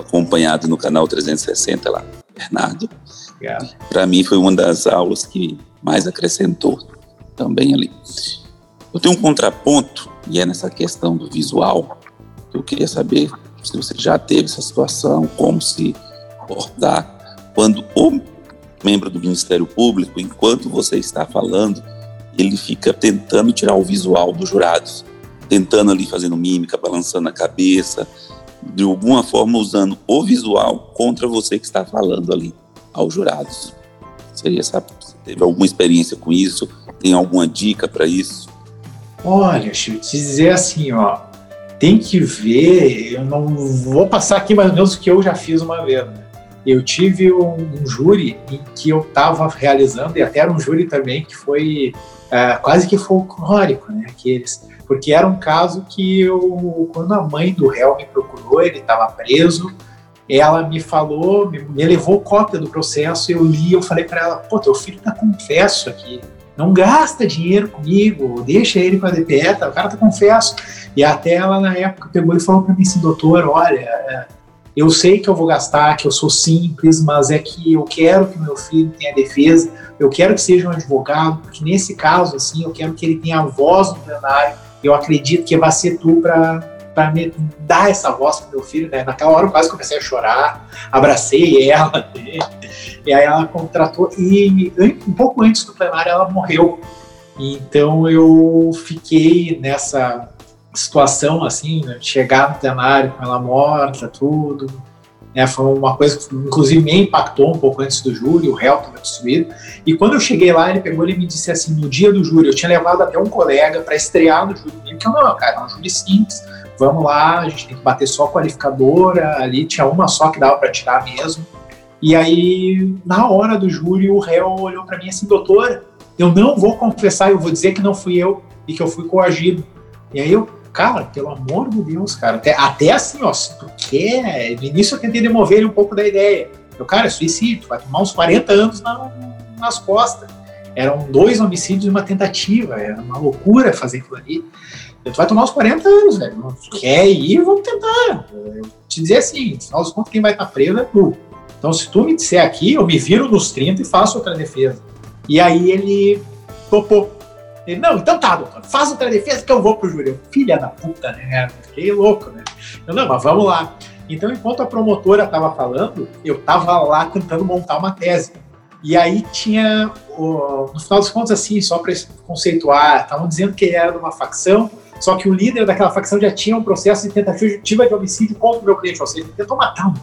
[SPEAKER 9] acompanhado no canal 360 lá, Bernardo. Para mim foi uma das aulas que mais acrescentou também ali. Eu tenho um contraponto, e é nessa questão do visual, que eu queria saber se você já teve essa situação, como se abordar quando o membro do Ministério Público, enquanto você está falando, ele fica tentando tirar o visual dos jurados, tentando ali fazendo mímica, balançando a cabeça, de alguma forma usando o visual contra você que está falando ali aos jurados. Seria essa, teve alguma experiência com isso? Tem alguma dica para isso?
[SPEAKER 3] Olha, deixa eu te dizer assim, ó, tem que ver, eu não vou passar aqui mais ou menos o que eu já fiz uma vez. Né? Eu tive um, um, júri em que eu estava realizando, e até era um júri também que foi uh, quase que folclórico, né? Aqueles, porque era um caso que eu, quando a mãe do réu me procurou, ele estava preso, ela me falou, me, me levou cópia do processo, eu li, eu falei para ela, pô, teu filho tá confesso aqui, não gasta dinheiro comigo, deixa ele com a DPE, tá, o cara tá confesso. E até ela, na época, pegou e falou para mim assim, doutor, olha, é, eu sei que eu vou gastar, que eu sou simples, mas é que eu quero que meu filho tenha defesa, eu quero que seja um advogado, porque nesse caso, assim, eu quero que ele tenha a voz no plenário, eu acredito que vai ser tu para para me dar essa voz pro meu filho, né? Naquela hora eu quase comecei a chorar, abracei ela, e aí ela contratou, e um pouco antes do plenário ela morreu. Então eu fiquei nessa situação, assim, né? chegar no plenário com ela morta, tudo, né, foi uma coisa que, inclusive, me impactou um pouco antes do júri, o réu estava destruído. E quando eu cheguei lá, ele pegou e me disse assim: no dia do júri, eu tinha levado até um colega para estrear no júri comigo, que eu não, cara, é um júri simples, vamos lá, a gente tem que bater só a qualificadora, ali tinha uma só que dava para tirar mesmo. E aí, na hora do júri, o réu olhou para mim assim, doutor, eu não vou confessar, eu vou dizer que não fui eu e que eu fui coagido. E aí eu, cara, pelo amor de Deus, cara, até, até assim, ó, se tu quer, no início eu tentei demover ele um pouco da ideia. Eu, cara, é suicídio, vai tomar uns 40 anos na, nas costas. Eram dois homicídios e uma tentativa, era uma loucura fazer aquilo ali. Tu vai tomar uns 40 anos, velho. Tu quer ir, vamos tentar. Eu te dizer assim, afinal dos contos, quem vai estar preso é tu. Então, se tu me disser aqui, eu me viro nos 30 e faço outra defesa. E aí ele topou. Ele, não, então tá, doutor, faz outra defesa que eu vou pro júri. Filha da puta, né? Fiquei louco, né? Eu, não, mas vamos lá. Então, enquanto a promotora estava falando, eu estava lá tentando montar uma tese. E aí tinha, no final dos contos, assim, só para conceituar, estavam dizendo que ele era de uma facção, só que o líder daquela facção já tinha um processo de tentativa de homicídio contra o meu cliente, ou seja, ele tentou matar um.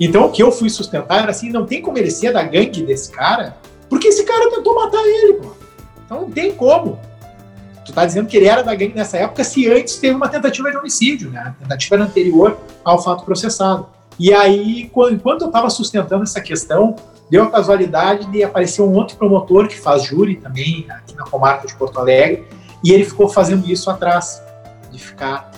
[SPEAKER 3] Então o que eu fui sustentar era assim, não tem como ele ser da gangue desse cara, porque esse cara tentou matar ele, pô. Então não tem como. Tu tá dizendo que ele era da gangue nessa época se antes teve uma tentativa de homicídio, né? A tentativa era anterior ao fato processado. E aí, enquanto eu estava sustentando essa questão, deu a casualidade de aparecer um outro promotor que faz júri também aqui na comarca de Porto Alegre, e ele ficou fazendo isso atrás, de ficar.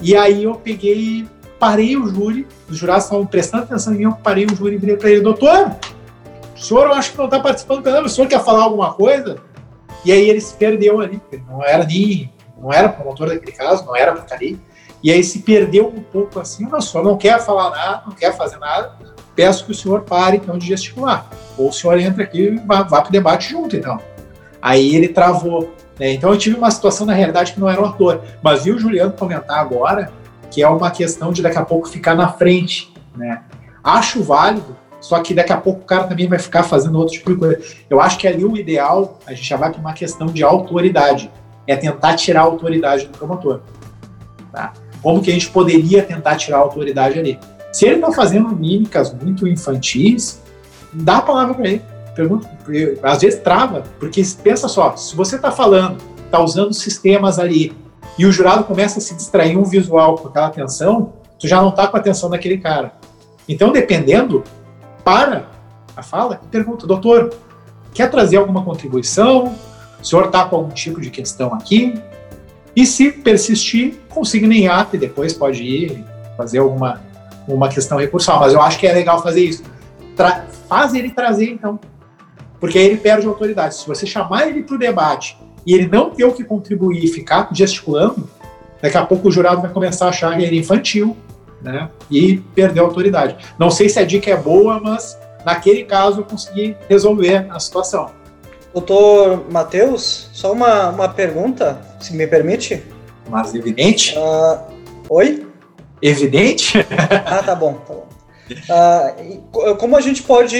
[SPEAKER 3] E aí eu peguei, parei o júri, os jurados estavam prestando atenção em mim, eu parei o júri e virei para ele, doutor, o senhor eu acho que não está participando do canal, o senhor quer falar alguma coisa? E aí ele se perdeu ali, não era nem, não era promotor daquele caso, não era portaria. E aí se perdeu um pouco assim, o senhor não quer falar nada, não quer fazer nada, peço que o senhor pare então de gesticular. Ou o senhor entra aqui e vá, vá para o debate junto, então. Aí ele travou. Né? Então eu tive uma situação, na realidade, que não era um ator. Mas vi o Juliano comentar agora que é uma questão de daqui a pouco ficar na frente. Né? Acho válido, só que daqui a pouco o cara também vai ficar fazendo outro tipo de coisa. Eu acho que ali o ideal, a gente já vai para uma questão de autoridade. É tentar tirar a autoridade do promotor. Tá? Como que a gente poderia tentar tirar a autoridade ali? Se ele está fazendo mímicas muito infantis, dá a palavra para ele. Pergunta, às vezes trava, porque pensa só, se você está falando, está usando sistemas ali, e o jurado começa a se distrair um visual com aquela atenção, tu já não está com a atenção daquele cara. Então, dependendo, para a fala e pergunta, doutor, quer trazer alguma contribuição? O senhor está com algum tipo de questão aqui? E se persistir, consigne em ato e depois pode ir fazer alguma uma questão recursal. Mas eu acho que é legal fazer isso. Tra faz ele trazer, então. Porque aí ele perde autoridade. Se você chamar ele para o debate e ele não ter o que contribuir e ficar gesticulando, daqui a pouco o jurado vai começar a achar ele infantil, né? E perder a autoridade. Não sei se a dica é boa, mas naquele caso eu consegui resolver a situação.
[SPEAKER 7] Doutor Matheus, só uma, uma pergunta, se me permite.
[SPEAKER 3] Mas evidente?
[SPEAKER 7] Uh, oi?
[SPEAKER 3] Evidente?
[SPEAKER 7] ah, tá bom, tá bom. Uh, como a gente pode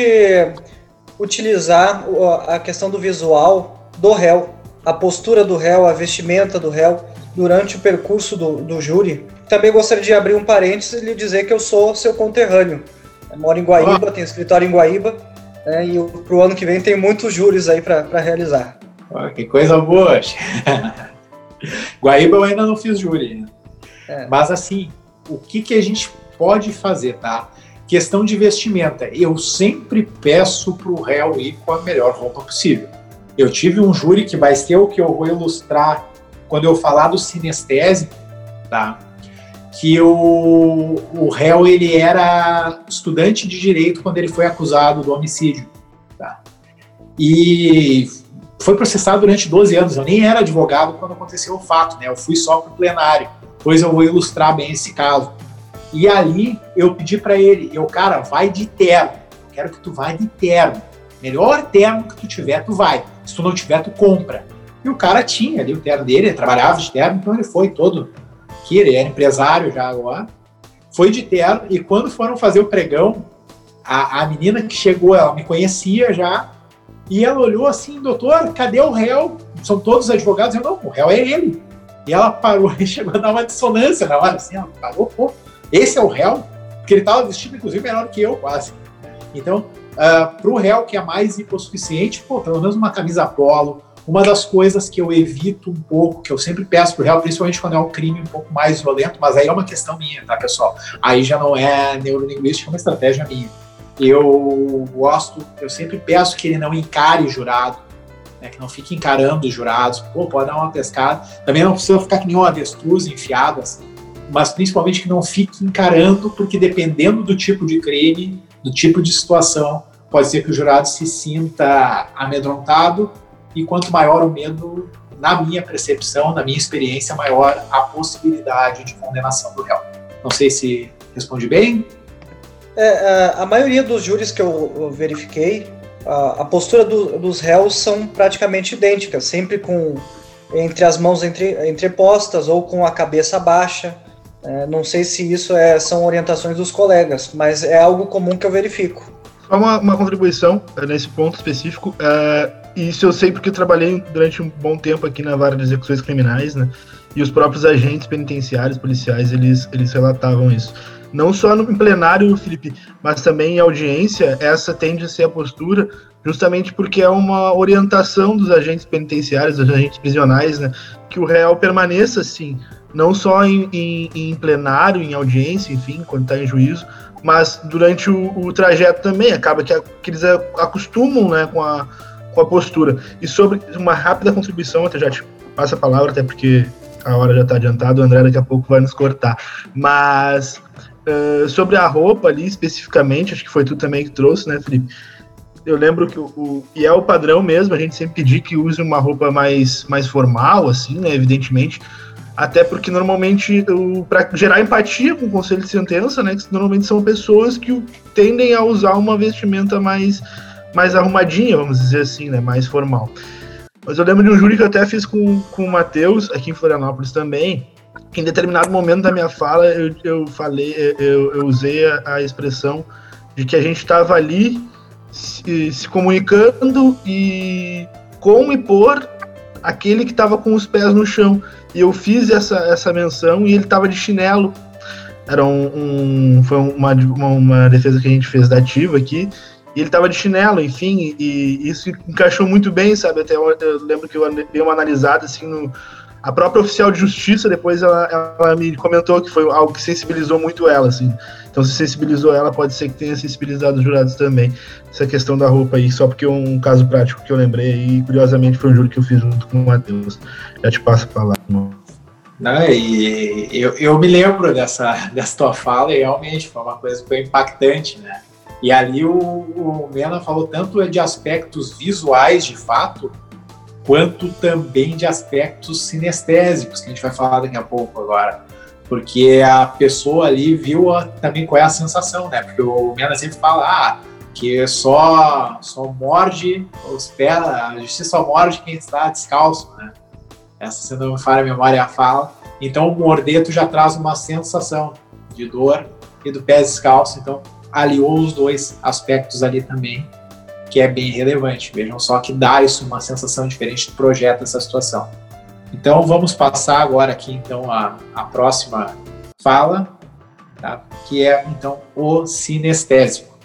[SPEAKER 7] utilizar a questão do visual do réu, a postura do réu, a vestimenta do réu durante o percurso do, do júri? Também gostaria de abrir um parênteses e lhe dizer que eu sou seu conterrâneo. Eu moro em Guaíba, ah. tenho escritório em Guaíba, né, e para o ano que vem tem muitos júris aí para realizar.
[SPEAKER 3] Oh, que coisa boa! [LAUGHS] Guaíba eu ainda não fiz júri. É. Mas assim, o que, que a gente pode fazer, tá? Questão de vestimenta. Eu sempre peço para o réu ir com a melhor roupa possível. Eu tive um júri que vai ser o que eu vou ilustrar quando eu falar do sinestésico, tá? Que o, o réu ele era estudante de direito quando ele foi acusado do homicídio, tá? E foi processado durante 12 anos. Eu nem era advogado quando aconteceu o fato, né? Eu fui só para o plenário. Pois eu vou ilustrar bem esse caso. E ali eu pedi para ele, eu, cara, vai de terno. Quero que tu vá de terno. Melhor terno que tu tiver, tu vai. Se tu não tiver, tu compra. E o cara tinha ali o terno dele, ele trabalhava de terno, então ele foi todo. Que ele era empresário já agora. Foi de terno, e quando foram fazer o pregão, a, a menina que chegou, ela me conhecia já, e ela olhou assim, doutor, cadê o réu? São todos advogados? Eu, não, o réu é ele. E ela parou [LAUGHS] e chegou a dar uma dissonância na hora, assim, ela parou, pô, esse é o réu? Porque ele estava vestido, inclusive, melhor que eu, quase. Então, uh, ah, para o réu que é mais hipossuficiente, pô, pelo menos uma camisa polo. Uma das coisas que eu evito um pouco, que eu sempre peço para o réu, principalmente quando é um crime um pouco mais violento, mas aí é uma questão minha, tá, pessoal? Aí já não é neurolinguística, é uma estratégia minha. Eu gosto, eu sempre peço que ele não encare o jurado, né, que não fique encarando os jurados, pô, pode dar uma pescada. Também não precisa ficar que nem um avestruz enfiado assim mas principalmente que não fique encarando, porque dependendo do tipo de crime, do tipo de situação, pode ser que o jurado se sinta amedrontado e quanto maior o medo, na minha percepção, na minha experiência, maior a possibilidade de condenação do réu. Não sei se respondi bem.
[SPEAKER 7] É, é a maioria dos júris que eu verifiquei, a, postura do, dos réus são praticamente idênticas, sempre com entre as mãos entre, entrepostas ou com a cabeça baixa. É, não sei se isso é, são orientações dos colegas, mas é algo comum que eu verifico.
[SPEAKER 2] Só uma, uma contribuição é, nesse ponto específico. É, isso eu sei porque eu trabalhei durante um bom tempo aqui na vara de execuções criminais, né? E os próprios agentes penitenciários, policiais, eles, eles relatavam isso. Não só no plenário, Felipe, mas também em audiência, essa tende a ser a postura, justamente porque é uma orientação dos agentes penitenciários, dos agentes prisionais, né? Que o réu permaneça assim não só em, em, em plenário, em audiência, enfim, quando está em juízo, mas durante o, o, trajeto também. Acaba que, que eles acostumam né, com, a, com a postura. E sobre uma rápida contribuição, até já te passo a palavra, até porque a hora já está adiantada, o André daqui a pouco vai nos cortar. Mas uh, sobre a roupa ali especificamente, acho que foi tu também que trouxe, né, Felipe? Eu lembro que o, o, e é o padrão mesmo, a gente sempre pedir que use uma roupa mais, mais formal, assim, né, evidentemente, até porque normalmente, para gerar empatia com o conselho de sentença, né? Que normalmente são pessoas que tendem a usar uma vestimenta mais, mais arrumadinha, vamos dizer assim, né? Mais formal. Mas eu lembro de um júri que eu até fiz com, com o Matheus, aqui em Florianópolis também, em determinado momento da minha fala eu, eu falei, eu, eu usei a, a expressão de que a gente estava ali se, se comunicando e com e por aquele que estava com os pés no chão. E eu fiz essa, essa menção e ele estava de chinelo. Era um, um foi uma, uma, uma, defesa que a gente fez da ativa aqui. E ele estava de chinelo, enfim, e, isso encaixou muito bem, sabe? Até eu, eu lembro que eu dei uma analisada assim no, a própria oficial de justiça depois ela, ela, me comentou que foi algo que sensibilizou muito ela, assim. Então, se sensibilizou ela, pode ser que tenha sensibilizado os jurados também. Essa questão da roupa aí, só porque é um caso prático que eu lembrei e curiosamente foi um júri que eu fiz junto com o Matheus. Já te passo a palavra.
[SPEAKER 3] Não, e eu, eu me lembro dessa, [LAUGHS] dessa tua fala e realmente foi uma coisa que foi impactante, né? E ali o, o Mena falou tanto de aspectos visuais de fato, quanto também de aspectos sinestésicos, que a gente vai falar daqui a pouco agora porque a pessoa ali viu a, também qual é a sensação, né? Porque o Mena sempre fala ah, que só, só morde os pés, a justiça só morde quem está descalço, né? Essa, se não me falha a memória, a fala. Então, o mordeto já traz uma sensação de dor e do pé descalço. Então, aliou os dois aspectos ali também, que é bem relevante. Vejam só que dá isso uma sensação diferente do projeto essa situação. Então vamos passar agora aqui então a, a próxima fala, tá? que é então o sinestésico.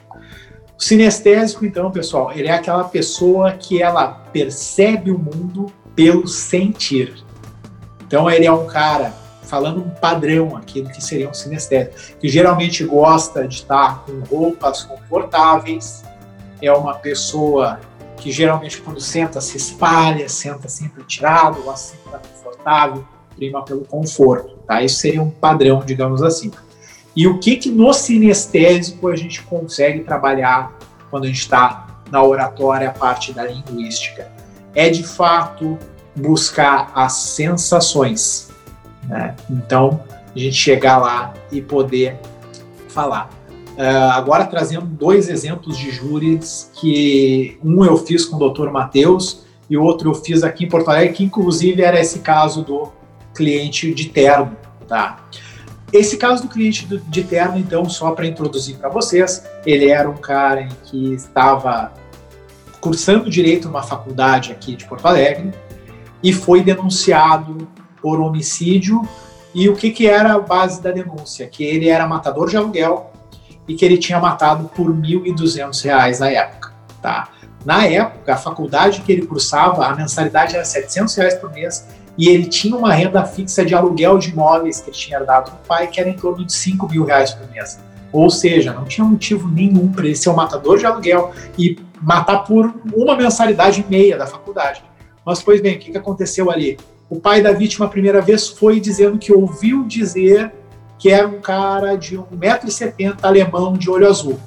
[SPEAKER 3] O sinestésico, então, pessoal, ele é aquela pessoa que ela percebe o mundo pelo sentir. Então ele é um cara falando um padrão aqui do que seria um sinestésico, que geralmente gosta de estar com roupas confortáveis, é uma pessoa que geralmente quando senta se espalha, senta sempre tirado, gosta sempre confortável, prima pelo conforto, tá? Isso seria um padrão, digamos assim. E o que que no sinestésico a gente consegue trabalhar quando a gente está na oratória, a parte da linguística? É de fato buscar as sensações, né? Então, a gente chegar lá e poder falar. Uh, agora trazendo dois exemplos de júris que um eu fiz com o Dr. Matheus e o outro eu fiz aqui em Porto Alegre, que inclusive era esse caso do cliente de terno, tá? Esse caso do cliente de terno, então, só para introduzir para vocês, ele era um cara que estava cursando direito numa faculdade aqui de Porto Alegre e foi denunciado por homicídio. E o que, que era a base da denúncia? Que ele era matador de aluguel e que ele tinha matado por R$ 1.200 na época. Tá? Na época, a faculdade que ele cursava, a mensalidade era 700 reais por mês e ele tinha uma renda fixa de aluguel de imóveis que ele tinha dado do pai, que era em torno de 5 mil reais por mês. Ou seja, não tinha motivo nenhum para ele ser um matador de aluguel e matar por uma mensalidade e meia da faculdade. Mas, pois bem, o que, que aconteceu ali? O pai da vítima, a primeira vez, foi dizendo que ouviu dizer que era um cara de 1,70m, alemão, de olho azul.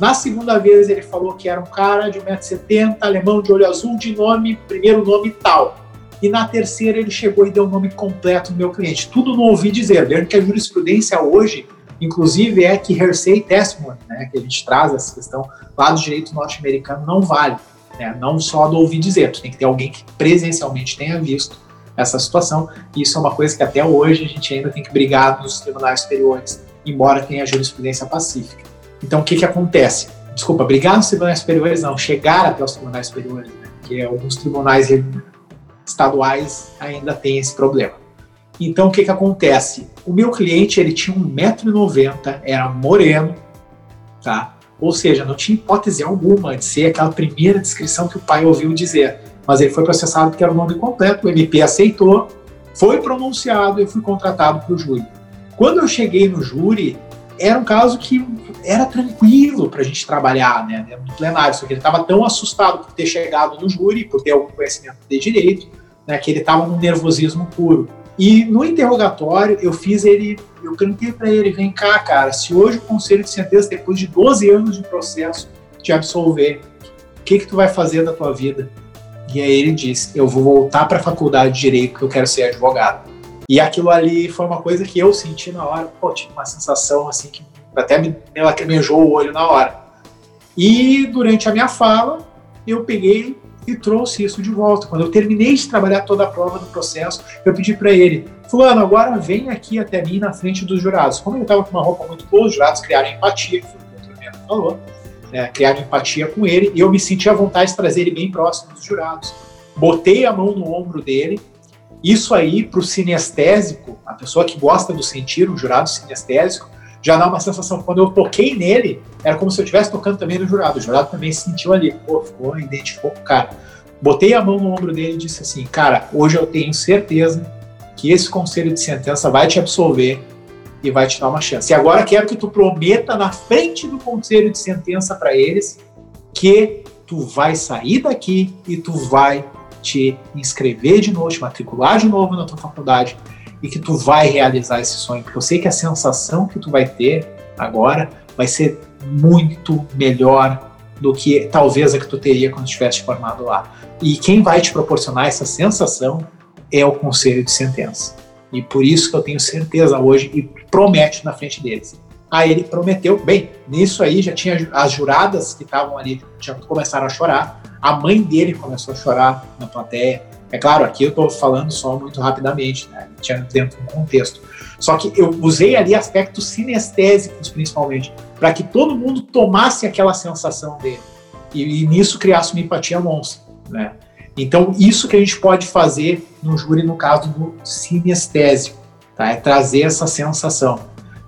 [SPEAKER 3] Na segunda vez, ele falou que era um cara de 1,70m, alemão, de olho azul, de nome, primeiro nome tal. E na terceira, ele chegou e deu o nome completo do meu cliente. Tudo não ouvi dizer. Lembrando que a jurisprudência hoje, inclusive, é que hearsay testimony, né, que a gente traz essa questão lá do direito norte-americano, não vale. Né? Não só do ouvir dizer, tu tem que ter alguém que presencialmente tenha visto essa situação. E isso é uma coisa que até hoje a gente ainda tem que brigar nos tribunais superiores, embora tenha jurisprudência pacífica. Então, o que, que acontece? Desculpa, brigar nos tribunais superiores não, chegar até os tribunais superiores, né? porque alguns tribunais estaduais ainda têm esse problema. Então, o que, que acontece? O meu cliente ele tinha 1,90m, era moreno, tá? Ou seja, não tinha hipótese alguma de ser aquela primeira descrição que o pai ouviu dizer. Mas ele foi processado porque era o nome completo, o MP aceitou, foi pronunciado e fui contratado para o júri. Quando eu cheguei no júri, era um caso que era tranquilo para a gente trabalhar né, no plenário, só que ele estava tão assustado por ter chegado no júri, por ter algum conhecimento de direito, né, que ele estava num nervosismo puro. E no interrogatório, eu fiz ele, eu cantei para ele: vem cá, cara, se hoje o conselho de sentença, depois de 12 anos de processo, te absolver, o que, que tu vai fazer da tua vida? E aí ele disse: eu vou voltar para a faculdade de direito porque eu quero ser advogado. E aquilo ali foi uma coisa que eu senti na hora, pô, tive uma sensação assim que até me, me lacrimejou o olho na hora. E durante a minha fala, eu peguei e trouxe isso de volta. Quando eu terminei de trabalhar toda a prova do processo, eu pedi para ele, fulano, agora vem aqui até mim na frente dos jurados. Como ele estava com uma roupa muito boa, os jurados criaram empatia, que foi o que o falou, né, criaram empatia com ele, e eu me senti à vontade de trazer ele bem próximo dos jurados. Botei a mão no ombro dele, isso aí, para o sinestésico, a pessoa que gosta do sentir, o jurado sinestésico, já dá uma sensação. Quando eu toquei nele, era como se eu estivesse tocando também no jurado. O jurado também sentiu ali, pô, ficou, identificou o cara. Botei a mão no ombro dele e disse assim: Cara, hoje eu tenho certeza que esse conselho de sentença vai te absolver e vai te dar uma chance. E agora quero que tu prometa na frente do conselho de sentença para eles que tu vai sair daqui e tu vai te inscrever de novo, te matricular de novo na tua faculdade e que tu vai realizar esse sonho, porque eu sei que a sensação que tu vai ter agora vai ser muito melhor do que talvez a que tu teria quando estivesse formado lá. E quem vai te proporcionar essa sensação é o conselho de sentença. E por isso que eu tenho certeza hoje e promete na frente deles. Aí ele prometeu, bem, nisso aí já tinha as juradas que estavam ali, já começaram a chorar. A mãe dele começou a chorar na plateia. É claro, aqui eu estou falando só muito rapidamente, né? Tinha dentro do contexto. Só que eu usei ali aspectos sinestésicos, principalmente, para que todo mundo tomasse aquela sensação dele. E, e, nisso criasse uma empatia monstra, né? Então, isso que a gente pode fazer no júri, no caso do sinestésico, tá? É trazer essa sensação.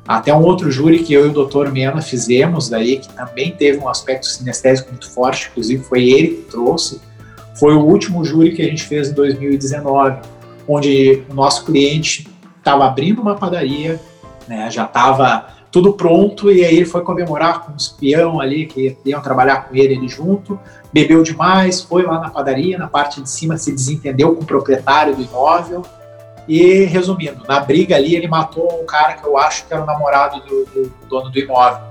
[SPEAKER 3] Até um outro júri que eu e o Dr. Mena fizemos daí, que também teve um aspecto sinestésico muito forte, inclusive foi ele que trouxe, foi o último júri que a gente fez em 2019, onde o nosso cliente estava abrindo uma padaria, né, já estava tudo pronto, e aí ele foi comemorar com os peão ali que iam trabalhar com ele ali junto, bebeu demais, foi lá na padaria, na parte de cima se desentendeu com o proprietário do imóvel, e resumindo, na briga ali ele matou um cara que eu acho que era o namorado do, do dono do imóvel,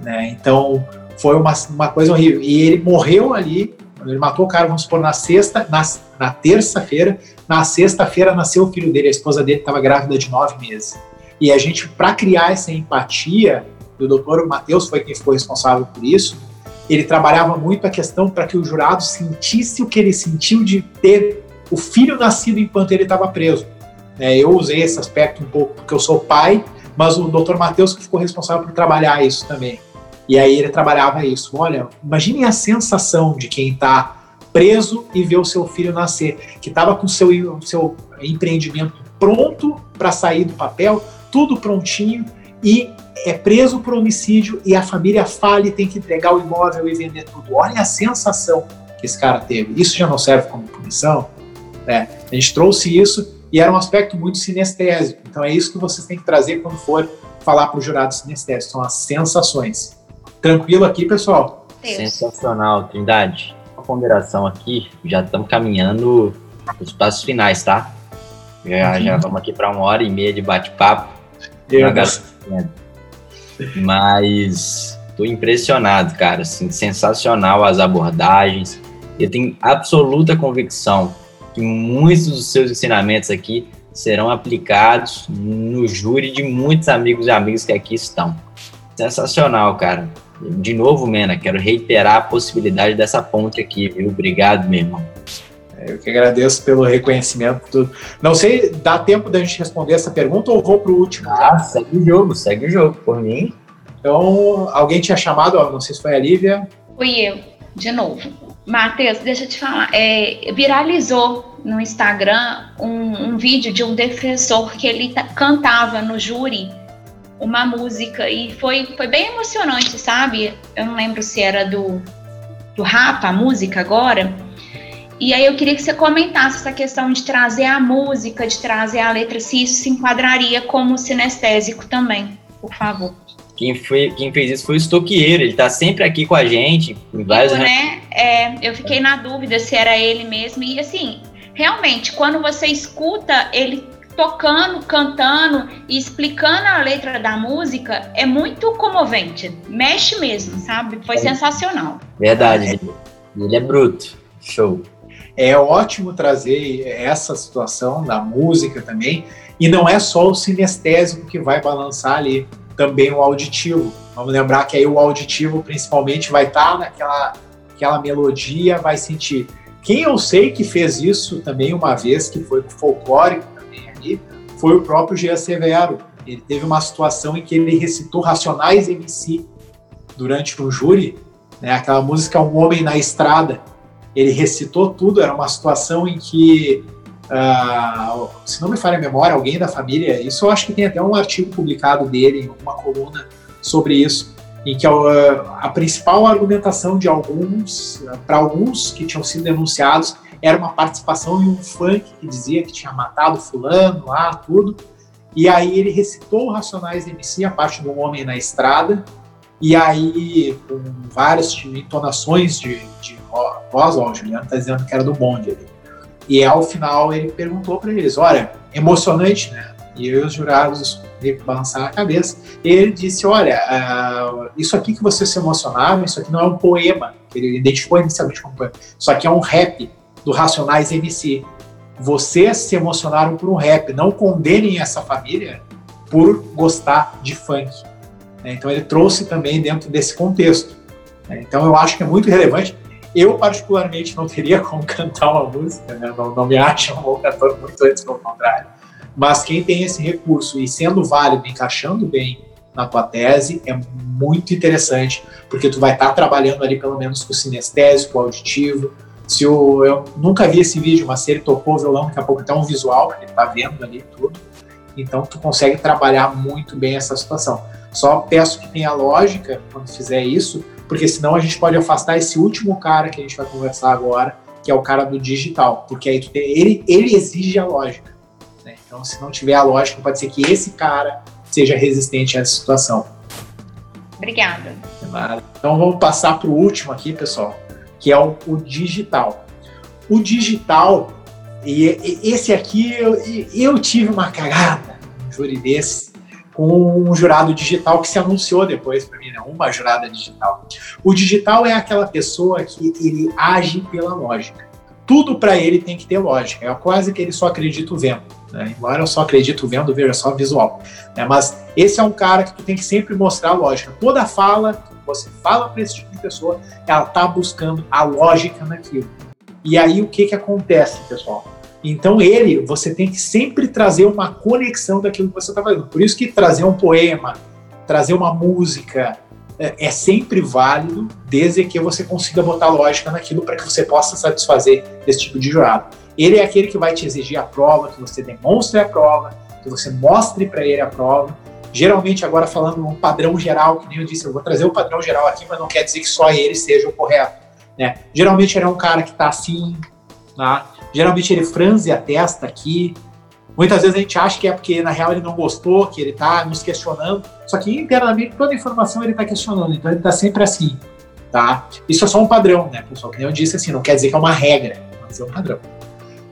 [SPEAKER 3] né, então foi uma, uma coisa horrível, e ele morreu ali, ele matou o cara, vamos supor, na sexta, na, na terça-feira, na sexta-feira nasceu o filho dele, a esposa dele estava grávida de nove meses. E a gente, para criar essa empatia, o doutor Matheus foi quem ficou responsável por isso, ele trabalhava muito a questão para que o jurado sentisse o que ele sentiu de ter o filho nascido enquanto ele estava preso. É, eu usei esse aspecto um pouco porque eu sou pai, mas o doutor Matheus que ficou responsável por trabalhar isso também. E aí ele trabalhava isso. Olha, imaginem a sensação de quem está preso e vê o seu filho nascer, que estava com o seu, seu empreendimento pronto para sair do papel, tudo prontinho e é preso por homicídio e a família fala e tem que entregar o imóvel e vender tudo. Olha a sensação que esse cara teve. Isso já não serve como punição? Né? A gente trouxe isso e era um aspecto muito sinestésico. Então é isso que vocês têm que trazer quando for falar para o jurado sinestésico, são as sensações. Tranquilo aqui, pessoal?
[SPEAKER 4] Sensacional, Trindade. Uma ponderação aqui, já estamos caminhando os passos finais, tá? Já, já vamos aqui para uma hora e meia de bate-papo. Mas estou impressionado, cara. Assim, sensacional as abordagens. Eu tenho absoluta convicção que muitos dos seus ensinamentos aqui serão aplicados no júri de muitos amigos e amigas que aqui estão. Sensacional, cara. De novo, Mena, quero reiterar a possibilidade dessa ponte aqui, viu? Obrigado, meu irmão.
[SPEAKER 3] Eu que agradeço pelo reconhecimento. Não sei, dá tempo da gente responder essa pergunta ou vou para o último?
[SPEAKER 4] Ah, segue o jogo, segue o jogo, por mim.
[SPEAKER 3] Então, alguém tinha chamado, não sei se foi a Lívia.
[SPEAKER 6] Fui eu, de novo. Matheus, deixa eu te falar, é, viralizou no Instagram um, um, vídeo de um defensor que ele cantava no júri uma música e foi, foi bem emocionante, sabe? Eu não lembro se era do, do Rapa, a música agora, e aí eu queria que você comentasse essa questão de trazer a música, de trazer a letra, se isso se enquadraria como sinestésico também, por favor.
[SPEAKER 4] Quem, foi, quem fez isso foi o Stoqueiro, ele tá sempre aqui com a gente.
[SPEAKER 6] Em vários... Eu, né, é, eu fiquei na dúvida se era ele mesmo, e assim, realmente, quando você escuta ele tocando, cantando e explicando a letra da música, é muito comovente, mexe mesmo, sabe? Foi é. sensacional.
[SPEAKER 4] Verdade, ele é bruto, show
[SPEAKER 3] é ótimo trazer essa situação da música também, e não é só o sinestésico que vai balançar ali, também o auditivo. Vamos lembrar que aí o auditivo principalmente vai estar tá naquela aquela melodia, vai sentir. Quem eu sei que fez isso também uma vez, que foi folclórico também ali, foi o próprio Gia Severo. Ele teve uma situação em que ele recitou Racionais MC durante um júri, né, aquela música Um Homem na Estrada, ele recitou tudo, era uma situação em que, uh, se não me falha a memória, alguém da família, isso eu acho que tem até um artigo publicado dele, em uma coluna sobre isso, em que a, a principal argumentação de alguns, para alguns que tinham sido denunciados, era uma participação em um funk que dizia que tinha matado fulano lá, tudo, e aí ele recitou Racionais MC, a parte do Homem na Estrada, e aí, com várias entonações de, de voz, ó, o Juliano está dizendo que era do bonde ali. E ao final ele perguntou para eles: olha, emocionante, né? E os jurados balançaram a cabeça. E ele disse: olha, uh, isso aqui que vocês se emocionaram, isso aqui não é um poema, que ele identificou inicialmente como poema, isso aqui é um rap do Racionais MC. Vocês se emocionaram por um rap, não condenem essa família por gostar de funk. Né? Então ele trouxe também dentro desse contexto. Né? Então eu acho que é muito relevante. Eu, particularmente, não teria [LAUGHS] como cantar uma música, né? não, não, me acho um bom cantor, muito antes pelo contrário. Mas quem tem esse recurso e sendo válido, encaixando bem na tua tese, é muito interessante, porque tu vai estar tá trabalhando ali pelo menos com o sinestésico, o auditivo. Se o, eu nunca vi esse vídeo, mas se ele tocou o violão, daqui a pouco até um visual, porque ele tá vendo ali tudo. Então tu consegue trabalhar muito bem essa situação. Só peço que tenha lógica quando fizer isso, porque senão a gente pode afastar esse último cara que a gente vai conversar agora, que é o cara do digital, porque aí tem, ele, ele exige a lógica. Né? Então, se não tiver a lógica, pode ser que esse cara seja resistente a essa situação.
[SPEAKER 6] Obrigada.
[SPEAKER 3] Então, vamos passar para o último aqui, pessoal, que é o, o digital. O digital, e, e esse aqui eu, eu tive uma cagada, júri desse, com um jurado digital que se anunciou depois para mim, né? uma jurada digital. O digital é aquela pessoa que ele age pela lógica. Tudo para ele tem que ter lógica. É quase que ele só acredita vendo. Né? Embora eu só acredito vendo, veja só visual. Né? Mas esse é um cara que tu tem que sempre mostrar a lógica. Toda fala que você fala para esse tipo de pessoa, ela tá buscando a lógica naquilo. E aí o que que acontece, pessoal? Então ele, você tem que sempre trazer uma conexão daquilo que você está fazendo. Por isso que trazer um poema, trazer uma música é, é sempre válido, desde que você consiga botar lógica naquilo para que você possa satisfazer esse tipo de jurado. Ele é aquele que vai te exigir a prova, que você demonstre a prova, que você mostre para ele a prova. Geralmente, agora falando um padrão geral, que nem eu disse, eu vou trazer o padrão geral aqui, mas não quer dizer que só ele seja o correto. Né? Geralmente ele é um cara que está assim, tá? Geralmente ele franze a testa aqui. Muitas vezes a gente acha que é porque na real ele não gostou, que ele está nos questionando. Só que internamente toda a informação ele está questionando, então ele está sempre assim, tá? Isso é só um padrão, né, pessoal? Nem eu disse assim, não quer dizer que é uma regra, mas é um padrão.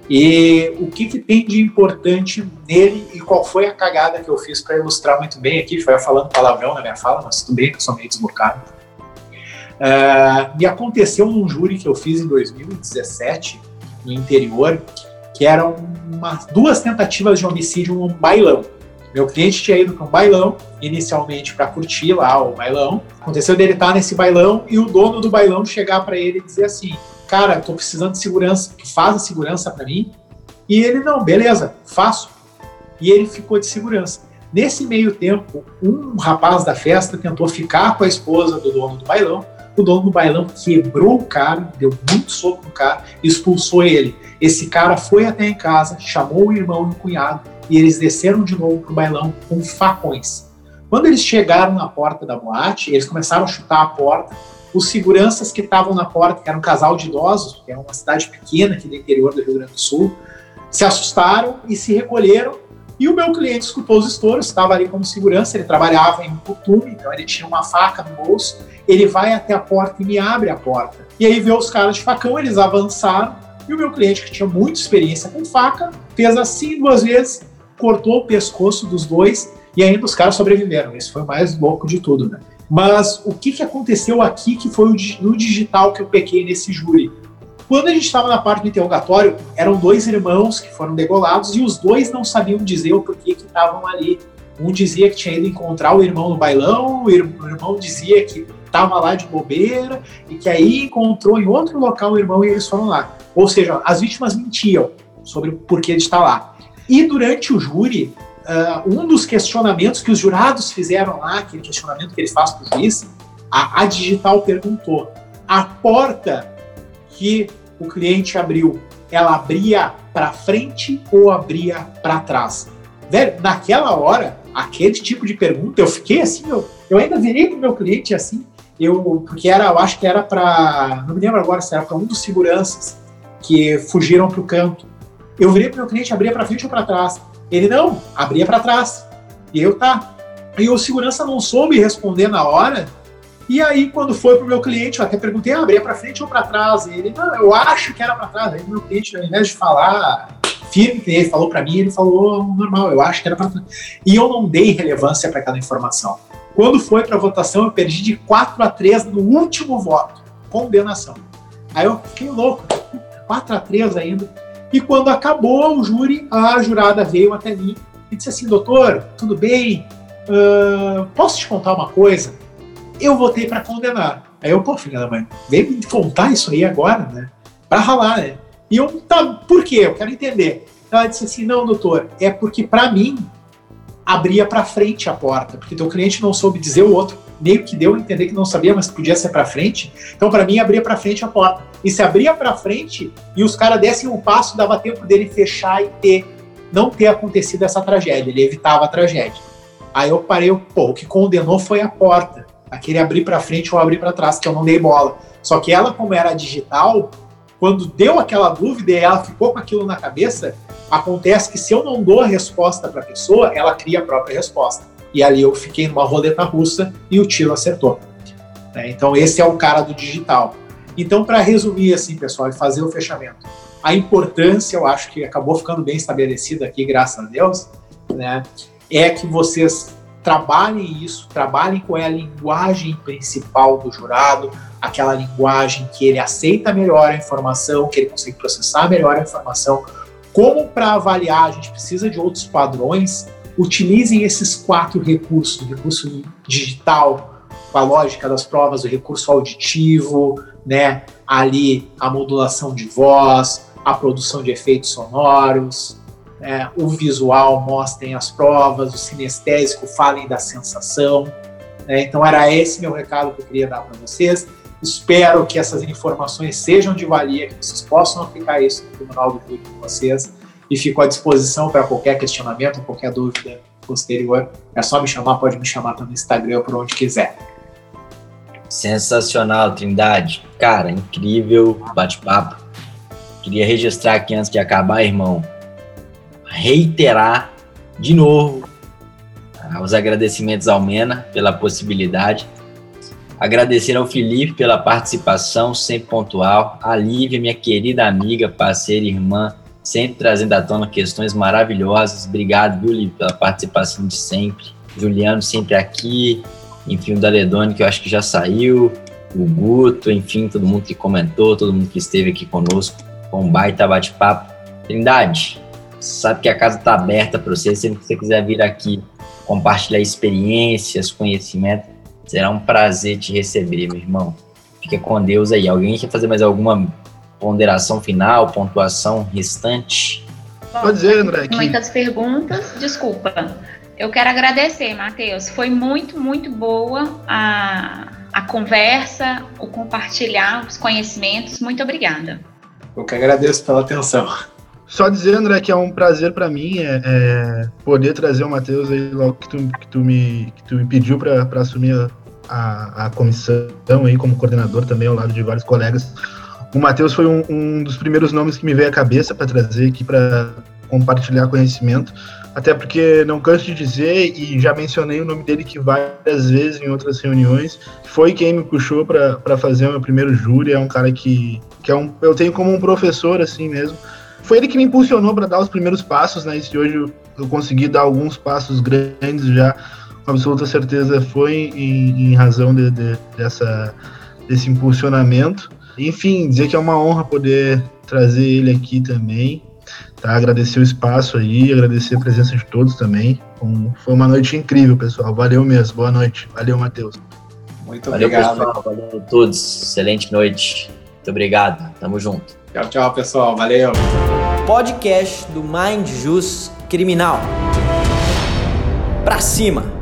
[SPEAKER 3] E o que, que tem de importante nele e qual foi a cagada que eu fiz para ilustrar muito bem aqui? Foi falando palavrão na minha fala, mas tudo bem eu sou meio desbocado. Uh, me aconteceu num júri que eu fiz em 2017 no interior, que eram umas, duas tentativas de homicídio num bailão. Meu cliente tinha ido para um bailão, inicialmente para curtir lá o bailão. Aconteceu dele estar nesse bailão e o dono do bailão chegar para ele e dizer assim: Cara, tô precisando de segurança, tu faz a segurança para mim? E ele, não, beleza, faço. E ele ficou de segurança. Nesse meio tempo, um rapaz da festa tentou ficar com a esposa do dono do bailão o dono do bailão quebrou o cara, deu muito soco no cara, expulsou ele. Esse cara foi até em casa, chamou o irmão e o cunhado e eles desceram de novo pro bailão com facões. Quando eles chegaram na porta da boate, eles começaram a chutar a porta. Os seguranças que estavam na porta, que era um casal de idosos, que é uma cidade pequena aqui do interior do Rio Grande do Sul, se assustaram e se recolheram. E o meu cliente escutou os estouros, estava ali como segurança, ele trabalhava em um costume, então ele tinha uma faca no bolso ele vai até a porta e me abre a porta. E aí vê os caras de facão, eles avançaram, e o meu cliente, que tinha muita experiência com faca, fez assim duas vezes, cortou o pescoço dos dois, e ainda os caras sobreviveram. Esse foi o mais louco de tudo, né? Mas o que, que aconteceu aqui que foi no digital que eu pequei nesse júri? Quando a gente estava na parte do interrogatório, eram dois irmãos que foram degolados e os dois não sabiam dizer o porquê que estavam ali. Um dizia que tinha ido encontrar o irmão no bailão, o irmão dizia que estava lá de bobeira e que aí encontrou em outro local o irmão e eles foram lá. Ou seja, as vítimas mentiam sobre o porquê de estar lá. E durante o júri, uh, um dos questionamentos que os jurados fizeram lá, aquele questionamento que eles fazem para o juiz, a, a Digital perguntou: a porta que o cliente abriu, ela abria para frente ou abria para trás? Velho, naquela hora, aquele tipo de pergunta, eu fiquei assim, eu, eu ainda virei pro meu cliente assim, eu porque era, eu acho que era para, não me lembro agora se era para um dos seguranças que fugiram para o canto. Eu virei para o meu cliente, abria para frente ou para trás. Ele não, abria para trás. E eu tá. E o segurança não soube responder na hora. E aí quando foi pro meu cliente, eu até perguntei, ah, abria para frente ou para trás? E ele, não, eu acho que era para trás. Aí meu cliente, ao invés de falar firme, que ele falou para mim, ele falou normal, eu acho que era para trás. E eu não dei relevância para aquela informação. Quando foi para votação, eu perdi de 4 a 3 no último voto. Condenação. Aí eu fiquei louco. 4 a 3 ainda. E quando acabou o júri, a jurada veio até mim e disse assim: Doutor, tudo bem? Uh, posso te contar uma coisa? Eu votei para condenar. Aí eu, pô, filha da mãe, vem me contar isso aí agora, né? Para ralar, né? E eu, tá, por quê? Eu quero entender. Ela disse assim: Não, doutor, é porque para mim abria para frente a porta, porque teu cliente não soube dizer o outro, meio que deu a entender que não sabia, mas podia ser para frente. Então, para mim, abria para frente a porta. E se abria para frente e os caras dessem um passo, dava tempo dele fechar e ter não ter acontecido essa tragédia, ele evitava a tragédia. Aí eu parei, pô, o que condenou foi a porta, aquele abrir para frente ou abrir para trás, que eu não dei bola. Só que ela, como era digital, quando deu aquela dúvida e ela ficou com aquilo na cabeça, Acontece que se eu não dou a resposta para a pessoa, ela cria a própria resposta. E ali eu fiquei numa roleta russa e o tiro acertou. Né? Então esse é o cara do digital. Então para resumir assim, pessoal, e fazer o fechamento, a importância, eu acho que acabou ficando bem estabelecida aqui, graças a Deus, né? É que vocês trabalhem isso, trabalhem qual é a linguagem principal do jurado, aquela linguagem que ele aceita melhor a informação, que ele consegue processar melhor a informação. Como para avaliar a gente precisa de outros padrões, utilizem esses quatro recursos: o recurso digital, com a lógica das provas, o recurso auditivo, né? Ali a modulação de voz, a produção de efeitos sonoros, né? o visual mostrem as provas, o sinestésico falem da sensação. Né? Então era esse meu recado que eu queria dar para vocês. Espero que essas informações sejam de valia, que vocês possam aplicar isso no Tribunal do Júri com vocês e fico à disposição para qualquer questionamento, qualquer dúvida posterior. É só me chamar, pode me chamar pelo Instagram, por onde quiser.
[SPEAKER 4] Sensacional, Trindade. Cara, incrível bate-papo. Queria registrar aqui antes de acabar, irmão, reiterar de novo ah, os agradecimentos ao Mena pela possibilidade. Agradecer ao Felipe pela participação sempre pontual, a Lívia, minha querida amiga, parceira, irmã, sempre trazendo à tona questões maravilhosas. Obrigado, viu, Lívia, pela participação de sempre. Juliano sempre aqui, enfim, o Daledone, que eu acho que já saiu, o Guto, enfim, todo mundo que comentou, todo mundo que esteve aqui conosco, com um baita bate-papo. Trindade, sabe que a casa está aberta para você, sempre que você quiser vir aqui compartilhar experiências, conhecimento, Será um prazer te receber, meu irmão. Fica com Deus aí. Alguém quer fazer mais alguma ponderação final, pontuação restante?
[SPEAKER 2] Bom, Pode dizer, André.
[SPEAKER 6] Muitas perguntas. Desculpa. Eu quero agradecer, Matheus. Foi muito, muito boa a, a conversa, o compartilhar os conhecimentos. Muito obrigada.
[SPEAKER 3] Eu que agradeço pela atenção.
[SPEAKER 2] Só dizer, André, que é um prazer para mim é, é, poder trazer o Matheus aí logo que tu, que tu, me, que tu me pediu para assumir a, a, comissão aí como coordenador também ao lado de vários colegas. O Matheus foi um, um, dos primeiros nomes que me veio à cabeça para trazer aqui para compartilhar conhecimento, até porque não canso de dizer e já mencionei o nome dele que várias vezes em outras reuniões, foi quem me puxou para fazer o meu primeiro júri, é um cara que, que é um, eu tenho como um professor assim mesmo, foi ele que me impulsionou para dar os primeiros passos, né? E se hoje eu consegui dar alguns passos grandes já, com absoluta certeza foi em, em razão de, de, dessa, desse impulsionamento. Enfim, dizer que é uma honra poder trazer ele aqui também. Tá? Agradecer o espaço aí, agradecer a presença de todos também. Um, foi uma noite incrível, pessoal. Valeu mesmo. Boa noite. Valeu, Matheus.
[SPEAKER 3] Muito Valeu, obrigado.
[SPEAKER 4] Pessoal. Valeu a todos. Excelente noite. Muito obrigado. Tamo junto.
[SPEAKER 3] Tchau, tchau, pessoal. Valeu.
[SPEAKER 1] Podcast do Mind Jus Criminal. Pra cima!